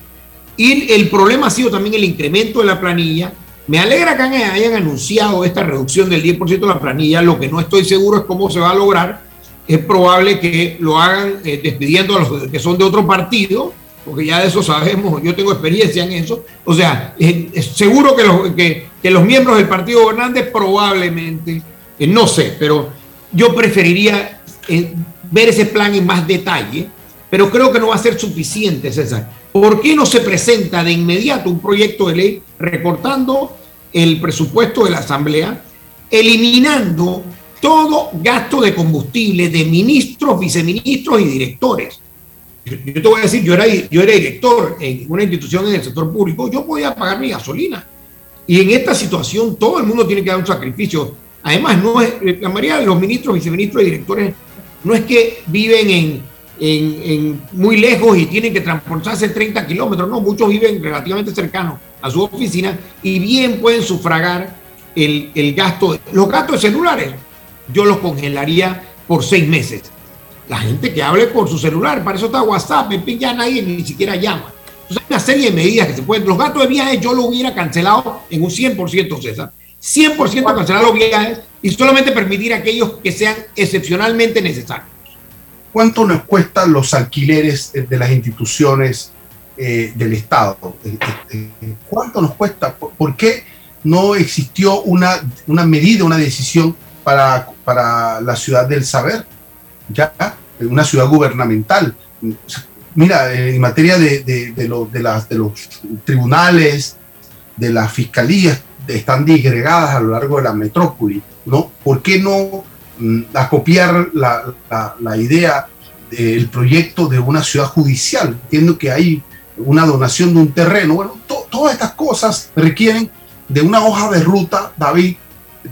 y el problema ha sido también el incremento de la planilla. Me alegra que hayan anunciado esta reducción del 10% de la planilla. Lo que no estoy seguro es cómo se va a lograr. Es probable que lo hagan eh, despidiendo a los que son de otro partido, porque ya de eso sabemos, yo tengo experiencia en eso. O sea, es seguro que los, que, los miembros del partido Hernández probablemente, eh, no sé, pero yo preferiría eh, ver ese plan en más detalle, pero creo que no va a ser suficiente, César ¿Por qué no se presenta de inmediato un proyecto de ley recortando el presupuesto de la Asamblea, eliminando todo gasto de combustible de ministros, viceministros y directores? Yo, te voy a decir, yo era, director en una institución en el sector público, yo podía pagar mi gasolina. Y en esta situación todo el mundo tiene que dar un sacrificio. Además, no es, la mayoría de los ministros, viceministros y directores no es que viven en en, muy lejos y tienen que transportarse 30 kilómetros. No, muchos viven relativamente cercanos a su oficina y bien pueden sufragar el, el gasto. Los gastos de celulares, yo los congelaría por seis meses. La gente que hable por su celular, para eso está WhatsApp, en ya nadie ni siquiera llama. Entonces hay una serie de medidas que se pueden. Los gastos de viajes yo lo hubiera cancelado en un 100%, César. 100% cancelar los viajes y solamente permitir aquellos que sean excepcionalmente necesarios. ¿Cuánto nos cuestan los alquileres de las instituciones eh, del Estado? Eh, eh, ¿Cuánto nos cuesta? ¿Por qué no existió una, una medida, una decisión para, para la ciudad del saber? Ya, una ciudad gubernamental. Mira, en materia de, de, de, las, de los tribunales, de las fiscalías, están disgregadas a lo largo de la metrópoli, ¿no? ¿Por qué no mm, acopiar la, la, idea del proyecto de una ciudad judicial. Entiendo que hay una donación de un terreno. Bueno, todas estas cosas requieren de una hoja de ruta, David,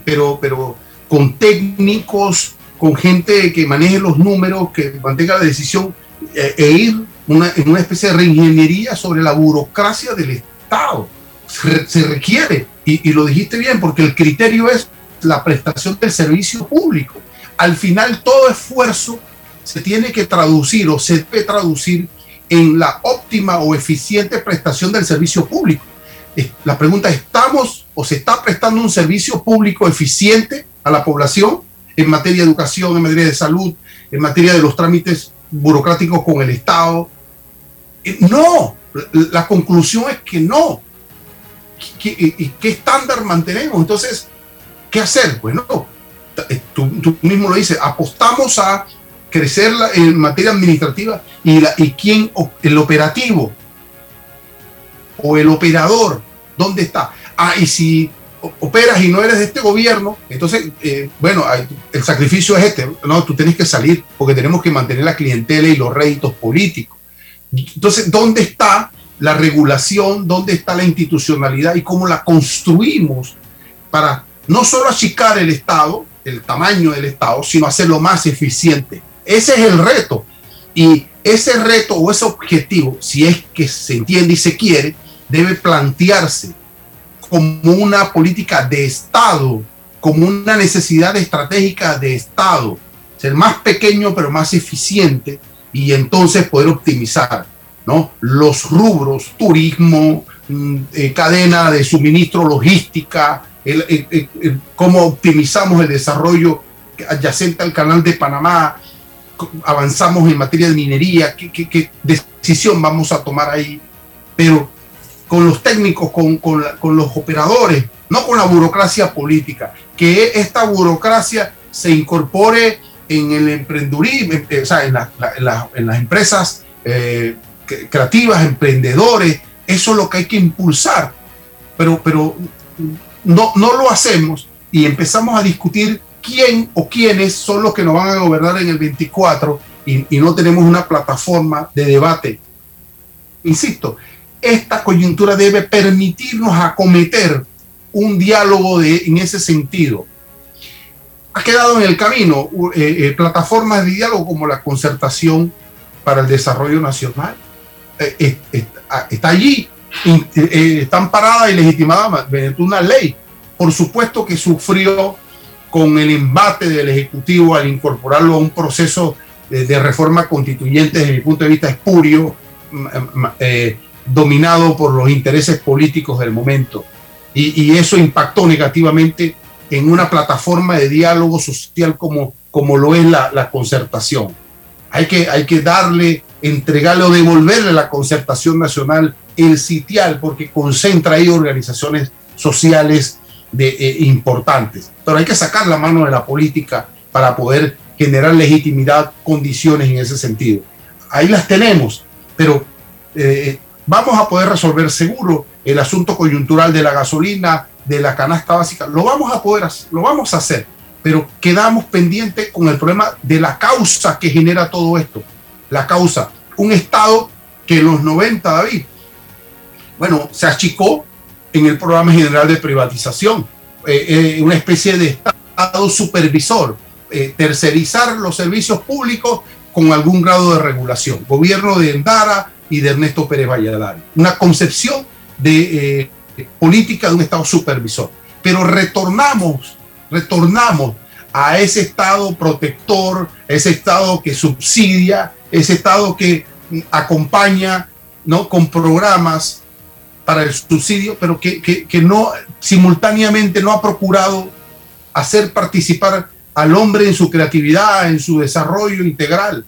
pero, pero con técnicos, con gente que maneje los números, que mantenga la decisión eh, e ir una, en una especie de reingeniería sobre la burocracia del Estado. Se, requiere, y, y, lo dijiste bien, porque el criterio es la prestación del servicio público. Al final, todo esfuerzo se tiene que traducir o se debe traducir en la óptima o eficiente prestación del servicio público. La pregunta es, ¿estamos o se está prestando un servicio público eficiente a la población en materia de educación, en materia de salud, en materia de los trámites burocráticos con el Estado? Eh, no, la conclusión es que no. ¿Y qué estándar mantenemos? Entonces, ¿qué hacer? Bueno, eh, tú, tú mismo lo dices, apostamos a crecer en materia administrativa y, la, y quién, el operativo o el operador, ¿dónde está? Ah, y si operas y no eres de este gobierno, entonces, eh, bueno, el sacrificio es este, no, tú tienes que salir porque tenemos que mantener la clientela y los réditos políticos. Entonces, ¿dónde está la regulación? ¿Dónde está la institucionalidad y cómo la construimos para no solo achicar el Estado, el tamaño del Estado, sino hacerlo más eficiente? Ese es el reto. Y ese reto o ese objetivo, si es que se entiende y se quiere, debe plantearse como una política de Estado, como una necesidad estratégica de Estado, ser más pequeño pero más eficiente y entonces poder optimizar ¿no? los rubros, turismo, mm, eh, cadena de suministro, logística, cómo optimizamos el desarrollo adyacente al canal de Panamá, avanzamos en materia de minería, qué, qué, decisión vamos a tomar ahí, pero con los técnicos, con, con, los operadores, no con la burocracia política, que esta burocracia se incorpore en el emprendurismo, o sea, en, las empresas eh, creativas, emprendedores, eso es lo que hay que impulsar, pero, pero no, no lo hacemos y empezamos a discutir quién o quiénes son los que nos van a gobernar en el 24 y, no tenemos una plataforma de debate. Insisto, esta coyuntura debe permitirnos acometer un diálogo de, en ese sentido. Ha quedado en el camino eh, eh, plataformas de diálogo como la concertación para el desarrollo nacional. Eh, ah, está allí, están paradas y legitimadas mediante una ley. Por supuesto que sufrió con el embate del Ejecutivo al incorporarlo a un proceso de, reforma constituyente desde mi punto de vista espurio, dominado por los intereses políticos del momento. Y, eso impactó negativamente en una plataforma de diálogo social como, como lo es la, la concertación. Hay que, hay que darle, entregarle o devolverle la concertación nacional el sitial, porque concentra ahí organizaciones sociales de, eh, importantes. Pero hay que sacar la mano de la política para poder generar legitimidad, condiciones en ese sentido. Ahí las tenemos, pero eh, vamos a poder resolver seguro el asunto coyuntural de la gasolina, de la canasta básica. Lo vamos a poder, lo vamos a hacer, pero quedamos pendientes con el problema de la causa que genera todo esto. La causa, un Estado que en los 90, David, bueno, se achicó en el programa general de privatización, eh, eh, una especie de Estado supervisor, eh, tercerizar los servicios públicos con algún grado de regulación. Gobierno de Endara y de Ernesto Pérez Valladares. Una concepción de política de un Estado supervisor. Pero retornamos, retornamos a ese Estado protector, ese Estado que subsidia, ese Estado que acompaña ¿no? con programas para el subsidio, pero que, que, no simultáneamente no ha procurado hacer participar al hombre en su creatividad, en su desarrollo integral.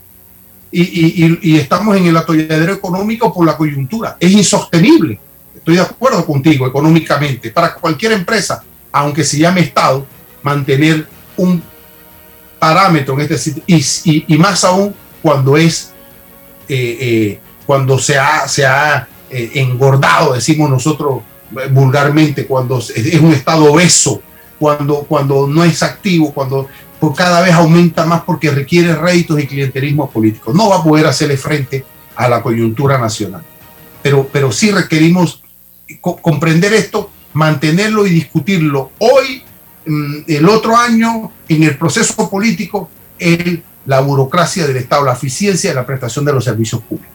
Y, y, estamos en el atolladero económico por la coyuntura. Es insostenible. Estoy de acuerdo contigo económicamente. Para cualquier empresa, aunque se llame Estado, mantener un parámetro en este sitio. Y, y, más aún cuando es, eh, eh, cuando se ha, se ha eh, engordado, decimos nosotros eh, vulgarmente, cuando es un estado obeso, cuando, cuando no es activo, cuando por cada vez aumenta más porque requiere réditos y clientelismo político. No va a poder hacerle frente a la coyuntura nacional. Pero, pero sí requerimos comprender esto, mantenerlo y discutirlo hoy, mm, el otro año, en el proceso político, en la burocracia del Estado, la eficiencia de la prestación de los servicios públicos.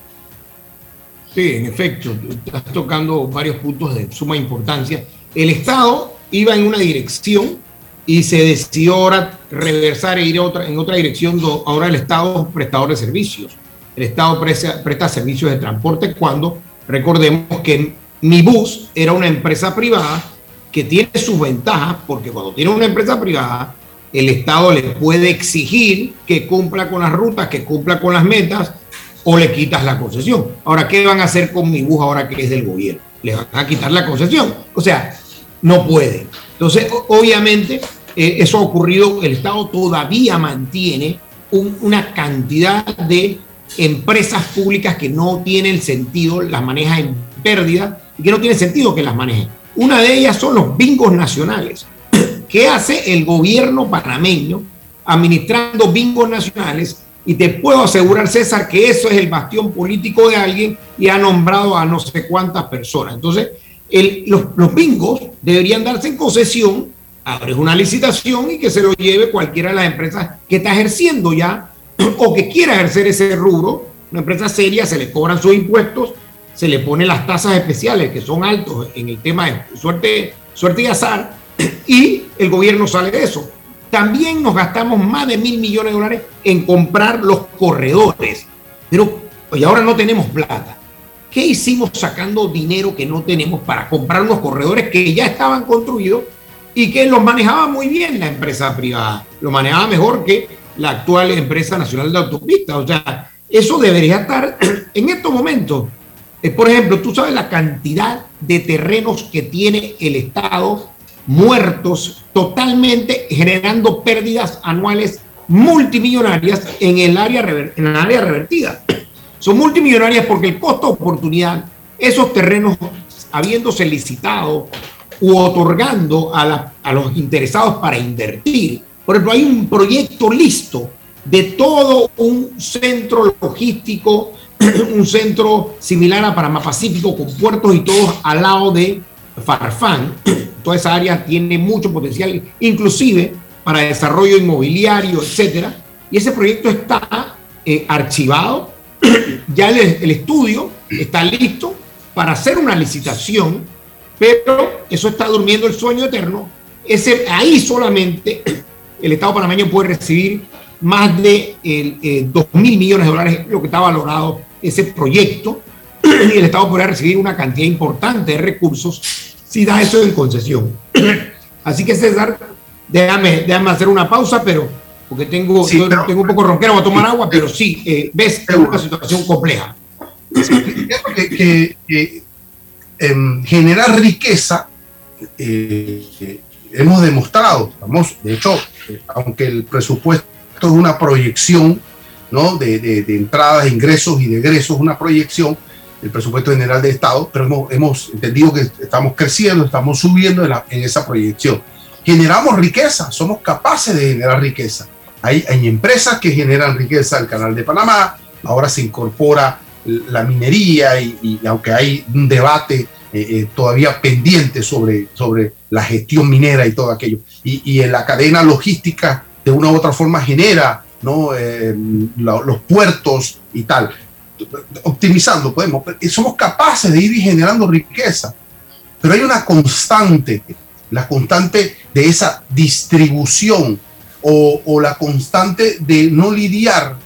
Sí, en efecto, estás tocando varios puntos de suma importancia. El Estado iba en una dirección y se decidió ahora reversar e ir otra, en otra dirección. Ahora el Estado es prestador de servicios. El Estado presta, presta servicios de transporte cuando recordemos que mi bus era una empresa privada que tiene sus ventajas porque cuando tiene una empresa privada el Estado le puede exigir que cumpla con las rutas, que cumpla con las metas o le quitas la concesión. Ahora, ¿qué van a hacer con mi bus ahora que es del gobierno? Le van a quitar la concesión. O sea, no pueden. Entonces, obviamente, eh, eso ha ocurrido, el Estado todavía mantiene una cantidad de empresas públicas que no tienen sentido, las maneja en pérdida y que no tiene sentido que las manejen. Una de ellas son los bingos nacionales. ¿Qué hace el gobierno panameño administrando bingos nacionales? Y te puedo asegurar, César, que eso es el bastión político de alguien y ha nombrado a no sé cuántas personas. Entonces, los, bingos deberían darse en concesión, abres una licitación y que se lo lleve cualquiera de las empresas que está ejerciendo ya o que quiera ejercer ese rubro. Una empresa seria, se le cobran sus impuestos, se le ponen las tasas especiales que son altos en el tema de suerte, suerte y azar y el gobierno sale de eso. También nos gastamos más de mil millones de dólares en comprar los corredores. Pero hoy ahora no tenemos plata. ¿Qué hicimos sacando dinero que no tenemos para comprar unos corredores que ya estaban construidos y que los manejaba muy bien la empresa privada? Lo manejaba mejor que la actual empresa nacional de autopistas. O sea, eso debería estar en estos momentos. Eh, por ejemplo, tú sabes la cantidad de terrenos que tiene el Estado muertos totalmente generando pérdidas anuales multimillonarias en el área, en el área revertida. Son multimillonarias porque el costo de oportunidad, esos terrenos habiéndose licitado u otorgando a, a los interesados para invertir. Por ejemplo, hay un proyecto listo de todo un centro logístico, un centro similar a Panamá Pacífico, con puertos y todos al lado de Farfán, toda esa área tiene mucho potencial, inclusive para desarrollo inmobiliario, etcétera. Y ese proyecto está eh, archivado, ya el, estudio está listo para hacer una licitación, pero eso está durmiendo el sueño eterno. Ese, ahí solamente el Estado panameño puede recibir más de eh, 2 mil millones de dólares, lo que está valorado ese proyecto, y el Estado podría recibir una cantidad importante de recursos si da eso en concesión. Así que César, déjame, déjame hacer una pausa, pero porque tengo, tengo un poco ronquero, voy a tomar agua, pero sí, eh, ves, es una situación compleja. que, que, generar riqueza eh, hemos demostrado, vamos, de hecho, aunque el presupuesto es una proyección ¿no? de, de, de entradas, ingresos y de una proyección, el presupuesto general del Estado, pero hemos, entendido que estamos creciendo, estamos subiendo en, esa proyección. Generamos riqueza, somos capaces de generar riqueza. Hay, hay empresas que generan riqueza, el Canal de Panamá, ahora se incorpora la minería y, aunque hay un debate eh, eh, todavía pendiente sobre, sobre la gestión minera y todo aquello, y, en la cadena logística de una u otra forma genera ¿no? Eh, los puertos y tal. Optimizando, podemos, somos capaces de ir generando riqueza, pero hay una constante, la constante de esa distribución o, la constante de no lidiar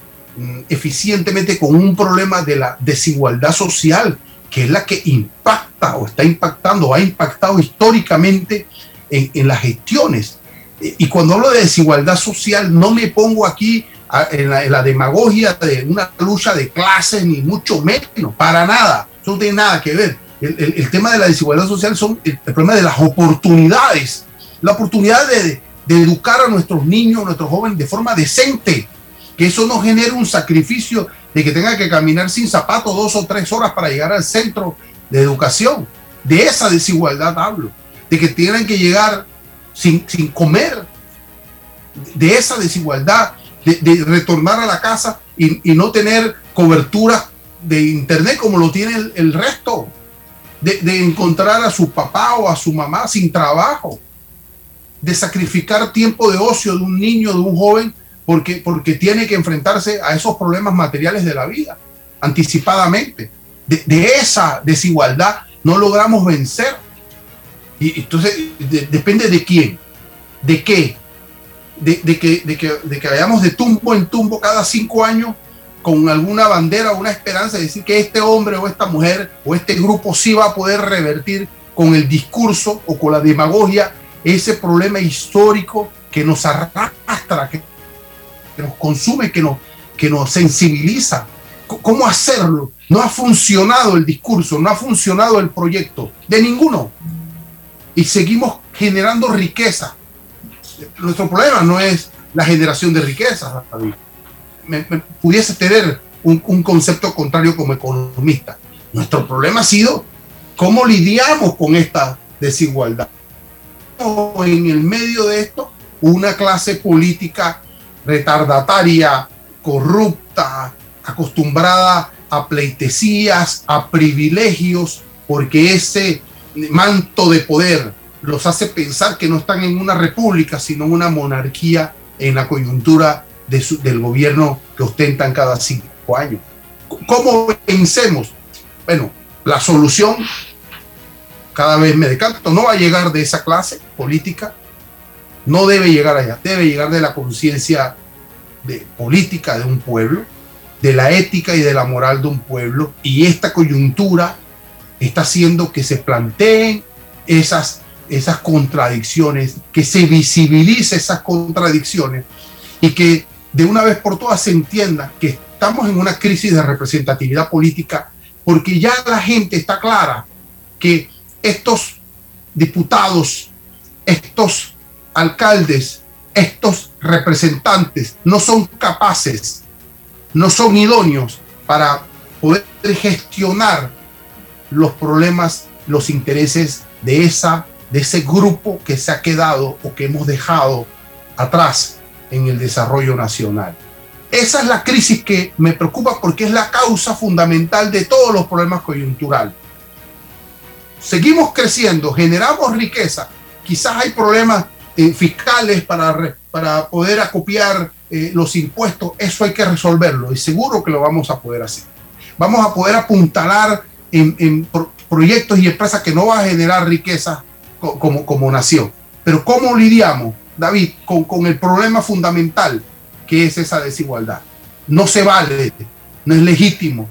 eficientemente con un problema de la desigualdad social, que es la que impacta o está impactando o ha impactado históricamente en, en las gestiones. Y cuando hablo de desigualdad social, no me pongo aquí en la, demagogia de una lucha de clases, ni mucho menos, para nada. Eso no tiene nada que ver. El, tema de la desigualdad social son el, problema de las oportunidades, la oportunidad de, de, educar a nuestros niños, a nuestros jóvenes de forma decente, que eso no genere un sacrificio de que tenga que caminar sin zapatos dos o tres horas para llegar al centro de educación. De esa desigualdad hablo, de que tienen que llegar sin, sin comer. De esa desigualdad, de, retornar a la casa y, no tener cobertura de internet como lo tiene el, resto, de, de, encontrar a su papá o a su mamá sin trabajo, de sacrificar tiempo de ocio de un niño, de un joven, porque, porque tiene que enfrentarse a esos problemas materiales de la vida anticipadamente. De, esa desigualdad no logramos vencer. Y entonces depende de quién, de qué, de, que, de, que, de que vayamos de tumbo en tumbo cada cinco años con alguna bandera o una esperanza de decir que este hombre o esta mujer o este grupo sí va a poder revertir con el discurso o con la demagogia ese problema histórico que nos arrastra, que, nos consume, que nos, que nos sensibiliza. ¿Cómo hacerlo? No ha funcionado el discurso, no ha funcionado el proyecto, de ninguno. Y seguimos generando riqueza. Nuestro problema no es la generación de riqueza, pudiese tener un, un concepto contrario como economista. Nuestro problema ha sido cómo lidiamos con esta desigualdad. En el medio de esto, una clase política retardataria, corrupta, acostumbrada a pleitesías, a privilegios, porque ese manto de poder los hace pensar que no están en una república, sino en una monarquía en la coyuntura del gobierno que ostentan cada cinco años. ¿Cómo vencemos? Bueno, la solución, cada vez me decanto, no va a llegar de esa clase política, no debe llegar allá, debe llegar de la conciencia de política de un pueblo, de la ética y de la moral de un pueblo y esta coyuntura está haciendo que se planteen esas, esas contradicciones, que se visibilice esas contradicciones y que de una vez por todas se entienda que estamos en una crisis de representatividad política porque ya la gente está clara que estos diputados, estos alcaldes, estos representantes no son capaces no son idóneos para poder gestionar los problemas, los intereses de, esa, de ese grupo que se ha quedado o que hemos dejado atrás en el desarrollo nacional. Esa es la crisis que me preocupa porque es la causa fundamental de todos los problemas coyunturales. Seguimos creciendo, generamos riqueza, quizás hay problemas eh, fiscales para, para poder acopiar eh, los impuestos, eso hay que resolverlo y seguro que lo vamos a poder hacer. Vamos a poder apuntalar en, proyectos y empresas que no van a generar riqueza como, como nación. Pero ¿cómo lidiamos, David, con, con el problema fundamental que es esa desigualdad? No se vale, no es legítimo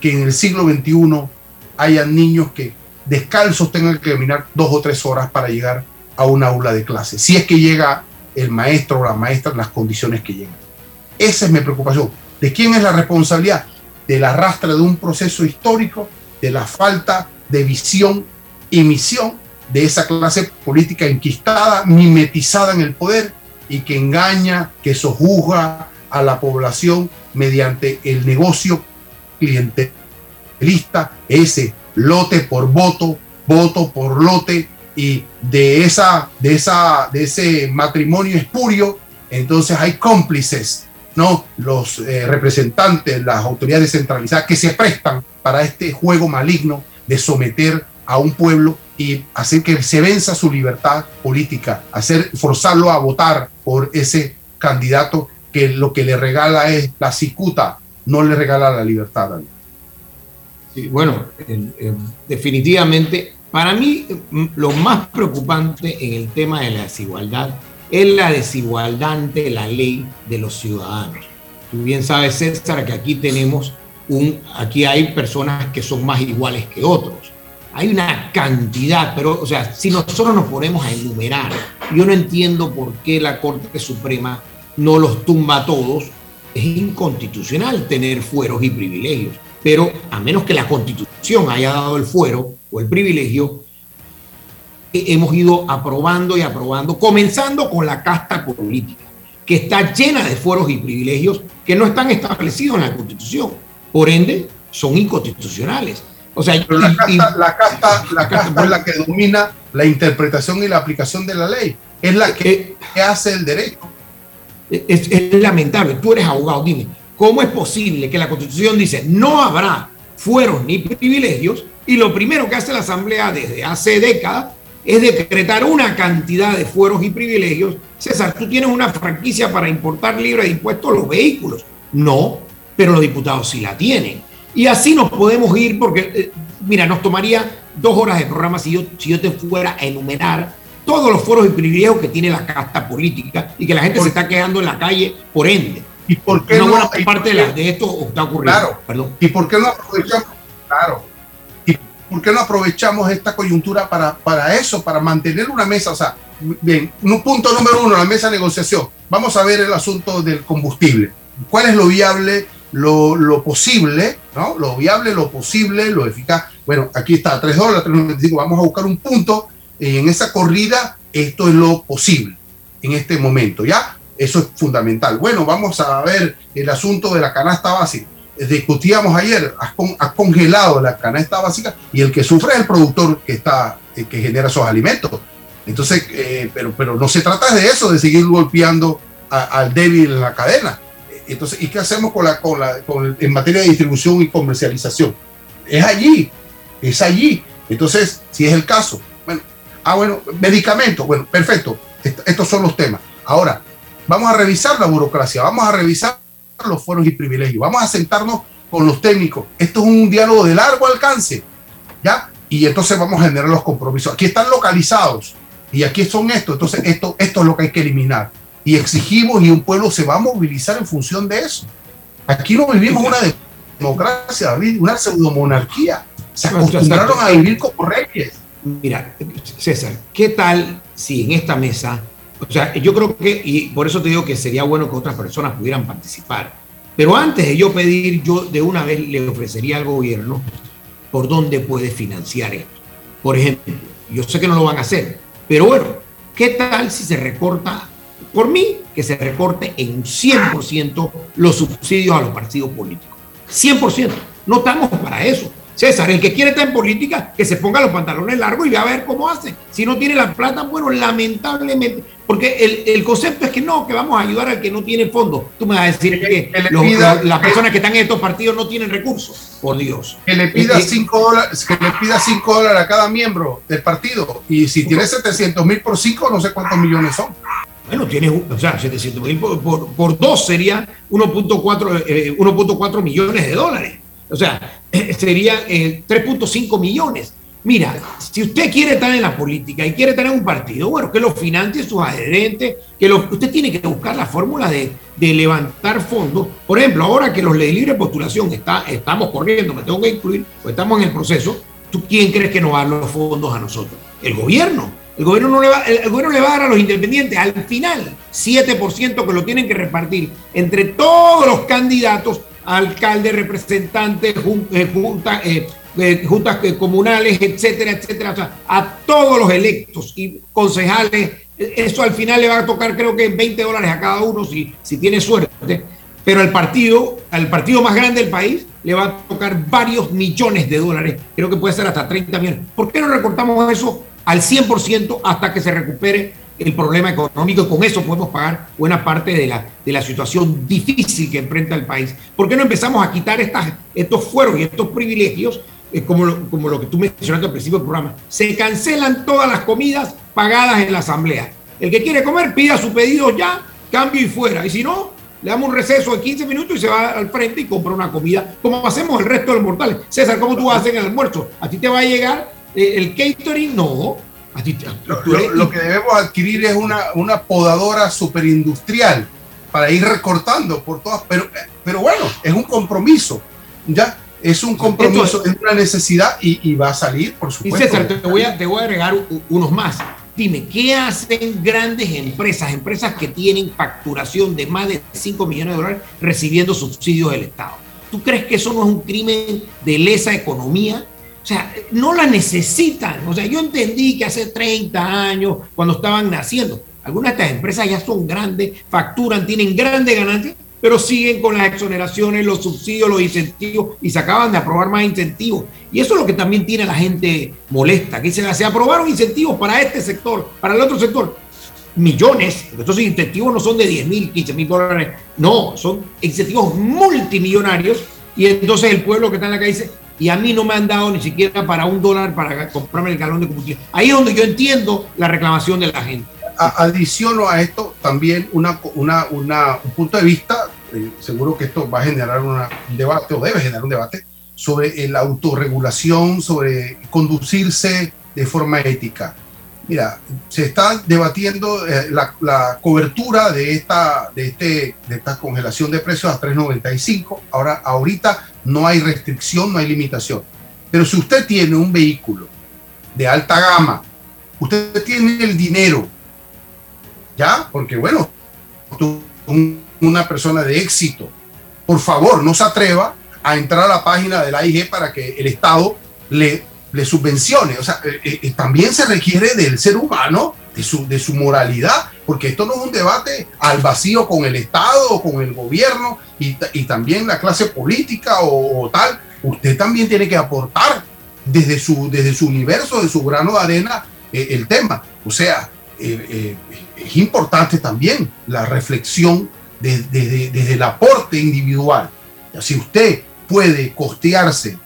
que en el siglo XXI haya niños que descalzos tengan que caminar dos o tres horas para llegar a un aula de clase. Si es que llega el maestro o la maestra las condiciones que llegan. Esa es mi preocupación. ¿De quién es la responsabilidad? Del arrastre de un proceso histórico, de la falta de visión y misión de esa clase política enquistada, mimetizada en el poder y que engaña, que sojuzga a la población mediante el negocio clientelista, ese lote por voto, voto por lote, y de, esa, de, esa, de ese matrimonio espurio, entonces hay cómplices, ¿no? Los eh, representantes, las autoridades centralizadas que se prestan para este juego maligno de someter a un pueblo y hacer que se venza su libertad política, hacer forzarlo a votar por ese candidato que lo que le regala es la cicuta, no le regala la libertad. Bueno, definitivamente para mí, lo más preocupante en el tema de la desigualdad es la desigualdad ante la ley de los ciudadanos. Tú bien sabes, César, que aquí tenemos un, aquí hay personas que son más iguales que otros. Hay una cantidad, pero, o sea, si nosotros nos ponemos a enumerar, yo no entiendo por qué la Corte Suprema no los tumba a todos. Es inconstitucional tener fueros y privilegios, pero a menos que la Constitución haya dado el fuero, o el privilegio, hemos ido aprobando y aprobando, comenzando con la casta política, que está llena de fueros y privilegios que no están establecidos en la Constitución. Por ende, son inconstitucionales. O sea, la, casta, la, casta, la casta es la que domina la interpretación y la aplicación de la ley. es la que, hace el derecho. Es, es, lamentable. Tú eres abogado, dime, ¿cómo es posible que la Constitución dice no habrá fueros ni privilegios y lo primero que hace la Asamblea desde hace décadas es decretar una cantidad de fueros y privilegios. César, tú tienes una franquicia para importar libre de impuestos los vehículos. No, pero los diputados sí la tienen. Y así nos podemos ir porque, eh, mira, nos tomaría dos horas de programa si yo, si yo te fuera a enumerar todos los fueros y privilegios que tiene la casta política y que la gente se está quedando en la calle por ende. ¿Y por qué no, parte de, de, esto está ocurriendo? Claro, Perdón. ¿Y por qué no aprovechamos? Claro, ¿por qué no aprovechamos esta coyuntura para, para eso, para mantener una mesa? O sea, bien, un punto número uno, la mesa de negociación. Vamos a ver el asunto del combustible. ¿Cuál es lo viable, lo, lo posible, ¿no? Lo viable, lo posible, lo eficaz. Bueno, aquí está, 3 dólares, 3.95. Vamos a buscar un punto en esa corrida. Esto es lo posible en este momento, ¿ya? Eso es fundamental. Bueno, vamos a ver el asunto de la canasta básica discutíamos ayer, has, congelado la canasta básica y el que sufre es el productor que, está, eh, que genera esos alimentos. Entonces, eh, pero, pero no se trata de eso, de seguir golpeando al débil en la cadena. Entonces, ¿y qué hacemos con la, con la, con, en materia de distribución y comercialización? Es allí, es allí. Entonces, si es el caso, ah, bueno, medicamentos, bueno, perfecto, estos son los temas. Ahora, vamos a revisar la burocracia, vamos a revisar los fueros y privilegios. Vamos a sentarnos con los técnicos. Esto es un diálogo de largo alcance, ¿ya? Y entonces vamos a generar los compromisos. Aquí están localizados y aquí son estos. Entonces, esto, esto es lo que hay que eliminar. Y exigimos y un pueblo se va a movilizar en función de eso. Aquí no vivimos una democracia, una pseudomonarquía. Se acostumbraron a vivir como reyes. Mira, César, ¿qué tal si en esta mesa o sea, yo creo que, y por eso te digo que sería bueno que otras personas pudieran participar. Pero antes de yo pedir, yo de una vez le ofrecería al gobierno por dónde puede financiar esto. Por ejemplo, yo sé que no lo van a hacer, pero bueno, ¿qué tal si se recorta, por mí, que se recorte en un 100% los subsidios a los partidos políticos? 100%. No estamos para eso. César, el que quiere estar en política, que se ponga los pantalones largos y vea a ver cómo hace. Si no tiene la plata, bueno, lamentablemente, porque el, concepto es que no, que vamos a ayudar al que no tiene fondo. Tú me vas a decir que, las personas que están en estos partidos no tienen recursos, por Dios. Que le pida 5 dólares, que le pida 5 dólares a cada miembro del partido. Y si tiene 700 mil por 5, no sé cuántos millones son. Bueno, tienes, o sea, 700 mil por, por, 2 sería 1.4 eh, millones de dólares. O sea, sería 3.5 eh, millones. Mira, si usted quiere estar en la política y quiere tener un partido, bueno, que lo financie sus adherentes, que lo, usted tiene que buscar la fórmula de, levantar fondos. Por ejemplo, ahora que los de libre postulación está, estamos corriendo, me tengo que incluir, pues estamos en el proceso, ¿tú quién crees que nos va a dar los fondos a nosotros? El gobierno. El gobierno, no le va, el gobierno le va a dar a los independientes al final 7% que lo tienen que repartir entre todos los candidatos alcaldes, representantes, eh, juntas, eh, eh, juntas comunales, etcétera, etcétera, a todos los electos y concejales. Eso al final le va a tocar creo que 20 dólares a cada uno si, si tiene suerte, pero al partido, al partido más grande del país le va a tocar varios millones de dólares, creo que puede ser hasta 30 millones. ¿Por qué no recortamos eso al 100% hasta que se recupere el problema económico y con eso podemos pagar buena parte de la, de la situación difícil que enfrenta el país. ¿Por qué no empezamos a quitar estas, estos fueros y estos privilegios, eh, como, lo, como lo que tú mencionaste al principio del programa? Se cancelan todas las comidas pagadas en la asamblea. El que quiere comer, pida su pedido ya, cambio y fuera. Y si no, le damos un receso de 15 minutos y se va al frente y compra una comida, como hacemos el resto de los mortales. César, ¿cómo tú vas a hacer el almuerzo? ¿A ti te va a llegar eh, el catering? No lo, que debemos adquirir es una, una podadora superindustrial para ir recortando por todas, pero, pero bueno, es un compromiso, ya, es un compromiso, es una necesidad y, va a salir, por supuesto. Y César, te voy, a, te voy a agregar unos más. Dime, ¿qué hacen grandes empresas, empresas que tienen facturación de más de 5 millones de dólares recibiendo subsidios del Estado? ¿Tú crees que eso no es un crimen de lesa economía? O sea, no la necesitan. O sea, yo entendí que hace 30 años, cuando estaban naciendo, algunas de estas empresas ya son grandes, facturan, tienen grandes ganancias, pero siguen con las exoneraciones, los subsidios, los incentivos y se acaban de aprobar más incentivos. Y eso es lo que también tiene la gente molesta, que se, se aprobaron incentivos para este sector, para el otro sector. millones, estos incentivos no son de 10 mil, 15 mil dólares, no, son incentivos multimillonarios y entonces el pueblo que está en la calle dice, y a mí no me han dado ni siquiera para un dólar para comprarme el galón de combustible. Ahí es donde yo entiendo la reclamación de la gente. Adiciono a esto también una, un punto de vista, eh, seguro que esto va a generar un debate o debe generar un debate sobre la autorregulación, sobre conducirse de forma ética. Mira, se está debatiendo eh, la, cobertura de esta, de, este, de esta congelación de precios a 3.95. Ahora, ahorita no hay restricción, no hay limitación. Pero si usted tiene un vehículo de alta gama, usted tiene el dinero, ¿ya? Porque bueno, una persona de éxito, por favor, no se atreva a entrar a la página de la AIG para que el Estado le le subvencione. O sea, eh, eh, también se requiere del ser humano, de su, de su moralidad, porque esto no es un debate al vacío con el Estado, con el gobierno y, también la clase política o, tal. Usted también tiene que aportar desde su, desde su universo, de su grano de arena, eh, el tema. O sea, es importante también la reflexión desde el aporte individual. Si usted puede costearse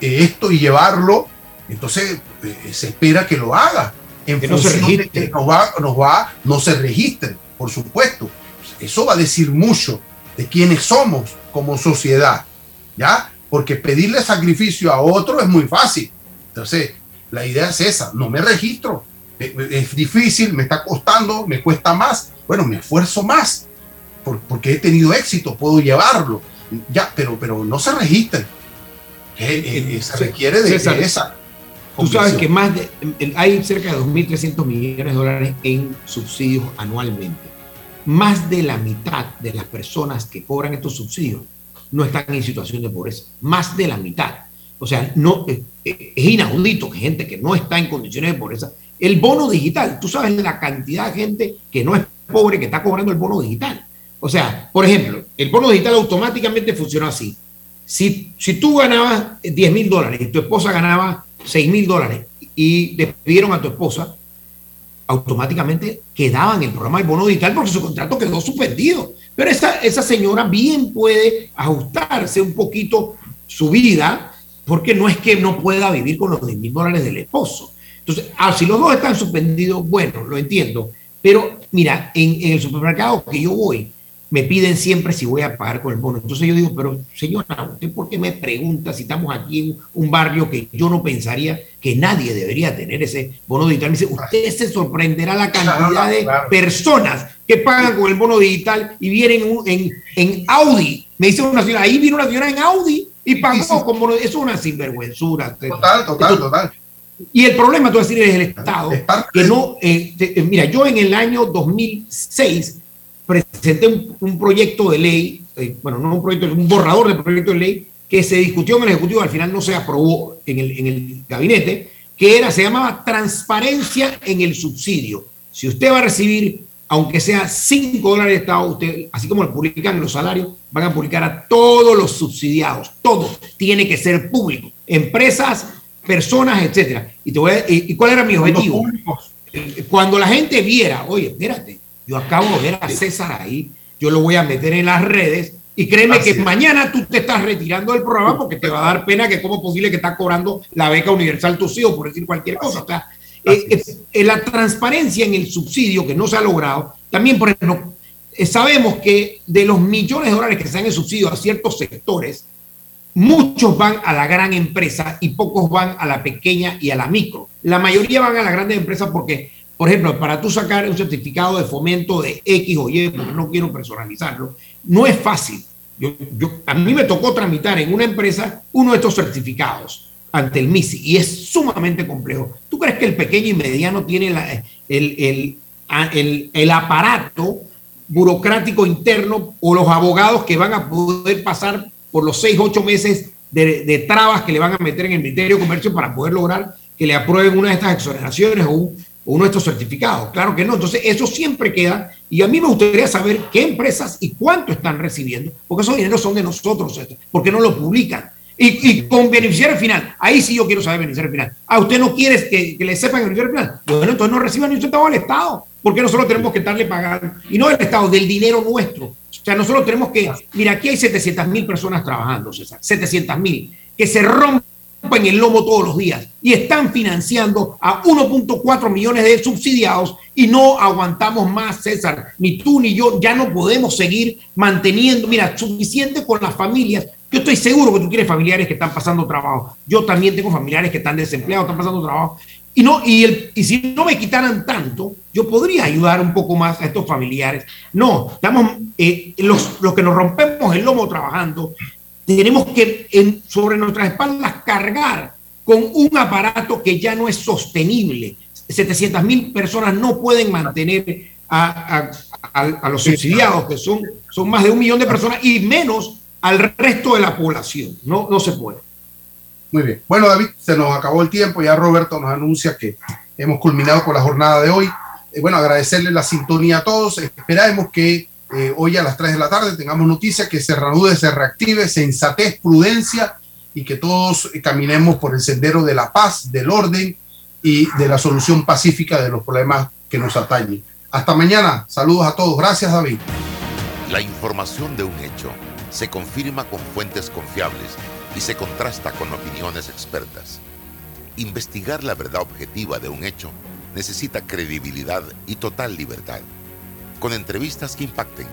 esto y llevarlo entonces eh, se espera que lo haga. En que no se registre. no va, nos va, no se registre, por supuesto. Eso va a decir mucho de quiénes somos como sociedad, ¿ya? Porque pedirle sacrificio a otro es muy fácil. Entonces, la idea es esa, no me registro. Eh, eh, es difícil, me está costando, me cuesta más. Bueno, me esfuerzo más, porque he tenido éxito, puedo llevarlo. Ya, pero, pero no se registren. se requiere de, de esa Tú sabes que más de, hay cerca de 2.300 millones de dólares en subsidios anualmente. Más de la mitad de las personas que cobran estos subsidios no están en situación de pobreza. Más de la mitad. O sea, no, eh, eh, es inaudito que gente que no está en condiciones de pobreza. El bono digital, tú sabes la cantidad de gente que no es pobre que está cobrando el bono digital. O sea, por ejemplo, el bono digital automáticamente funciona así. Si, si tú ganabas 10 mil dólares y tu esposa ganaba 6 mil dólares y despidieron a tu esposa, automáticamente quedaba en el programa del bono digital porque su contrato quedó suspendido. Pero esa, esa señora bien puede ajustarse un poquito su vida porque no es que no pueda vivir con los 10 mil dólares del esposo. Entonces, ah, si los dos están suspendidos, bueno, lo entiendo. Pero mira, en, en el supermercado que yo voy, me piden siempre si voy a pagar con el bono. Entonces yo digo, pero señora, ¿usted por qué me pregunta si estamos aquí en un barrio que yo no pensaría que nadie debería tener ese bono digital? Me dice, usted se sorprenderá la cantidad de personas que pagan con el bono digital y vienen en, en Audi. Me dice una señora, ahí viene una señora en Audi y pagó con bono. Eso es una sinvergüenzura. Total, total, total. Y el problema, tú vas a decir, es el Estado. Que no, eh, eh, mira, yo en el año 2006 presenté un, proyecto de ley, eh, bueno, no un proyecto, un borrador de proyecto de ley que se discutió en el Ejecutivo, al final no se aprobó en el, en el gabinete, que era, se llamaba transparencia en el subsidio. Si usted va a recibir, aunque sea 5 dólares de Estado, usted, así como lo publican los salarios, van a publicar a todos los subsidiados. Todo tiene que ser público. Empresas, personas, etcétera. Y, te voy ¿Y cuál era mi objetivo? Eh, cuando la gente viera, oye, espérate, yo acabo de ver a César ahí, yo lo voy a meter en las redes y créeme que mañana tú te estás retirando del programa porque te va a dar pena que cómo es posible que estás cobrando la beca universal tus hijos, por decir cualquier cosa. O sea, eh, eh, la transparencia en el subsidio que no se ha logrado, también, por ejemplo, eh, sabemos que de los millones de dólares que se dan en subsidio a ciertos sectores, muchos van a la gran empresa y pocos van a la pequeña y a la micro. La mayoría van a las grandes empresas porque por ejemplo, para tú sacar un certificado de fomento de X o Y, no quiero personalizarlo, no es fácil. Yo, a mí me tocó tramitar en una empresa uno de estos certificados ante el MISI y es sumamente complejo. ¿Tú crees que el pequeño y mediano tiene el, el, el, aparato burocrático interno o los abogados que van a poder pasar por los seis, ocho meses de, trabas que le van a meter en el Ministerio de Comercio para poder lograr que le aprueben una de estas exoneraciones o un, uno de estos certificados. Claro que no. Entonces, eso siempre queda. Y a mí me gustaría saber qué empresas y cuánto están recibiendo, porque esos dineros son de nosotros, porque no lo publican. Y, con beneficiario final, ahí sí yo quiero saber beneficiario final. Ah, usted no quiere que, le sepan el beneficiario final. Bueno, entonces no reciban ni un centavo al Estado. ¿Por qué nosotros tenemos que estarle pagando? Y no del Estado, del dinero nuestro. O sea, nosotros tenemos que, mira, aquí hay 700 mil personas trabajando, César, 700 mil, que se rompen el lomo todos los días y están financiando a 1.4 millones de subsidiados y no aguantamos más, César, ni tú ni yo, ya no podemos seguir manteniendo, mira, suficiente con las familias. Yo estoy seguro que tú tienes familiares que están pasando trabajo. Yo también tengo familiares que están desempleados, están pasando trabajo. Y, no, y, el, y si no me quitaran tanto, yo podría ayudar un poco más a estos familiares. No, estamos, eh, los, los que nos rompemos el lomo trabajando, tenemos que en, sobre nuestras espaldas cargar con un aparato que ya no es sostenible. 700 mil personas no pueden mantener a, a, a, los subsidiados, que son, son más de un millón de personas, y menos al resto de la población. No, no se puede. Muy bien. Bueno, David, se nos acabó el tiempo. Ya Roberto nos anuncia que hemos culminado con la jornada de hoy. Eh, bueno, agradecerle la sintonía a todos. Esperamos que eh, hoy a las 3 de la tarde tengamos noticias, que se reanude, se reactive, sensatez, prudencia y que todos caminemos por el sendero de la paz, del orden y de la solución pacífica de los problemas que nos atañen. Hasta mañana. Saludos a todos. Gracias, David. La información de un hecho se confirma con fuentes confiables y se contrasta con opiniones expertas. Investigar la verdad objetiva de un hecho necesita credibilidad y total libertad. Con entrevistas que impacten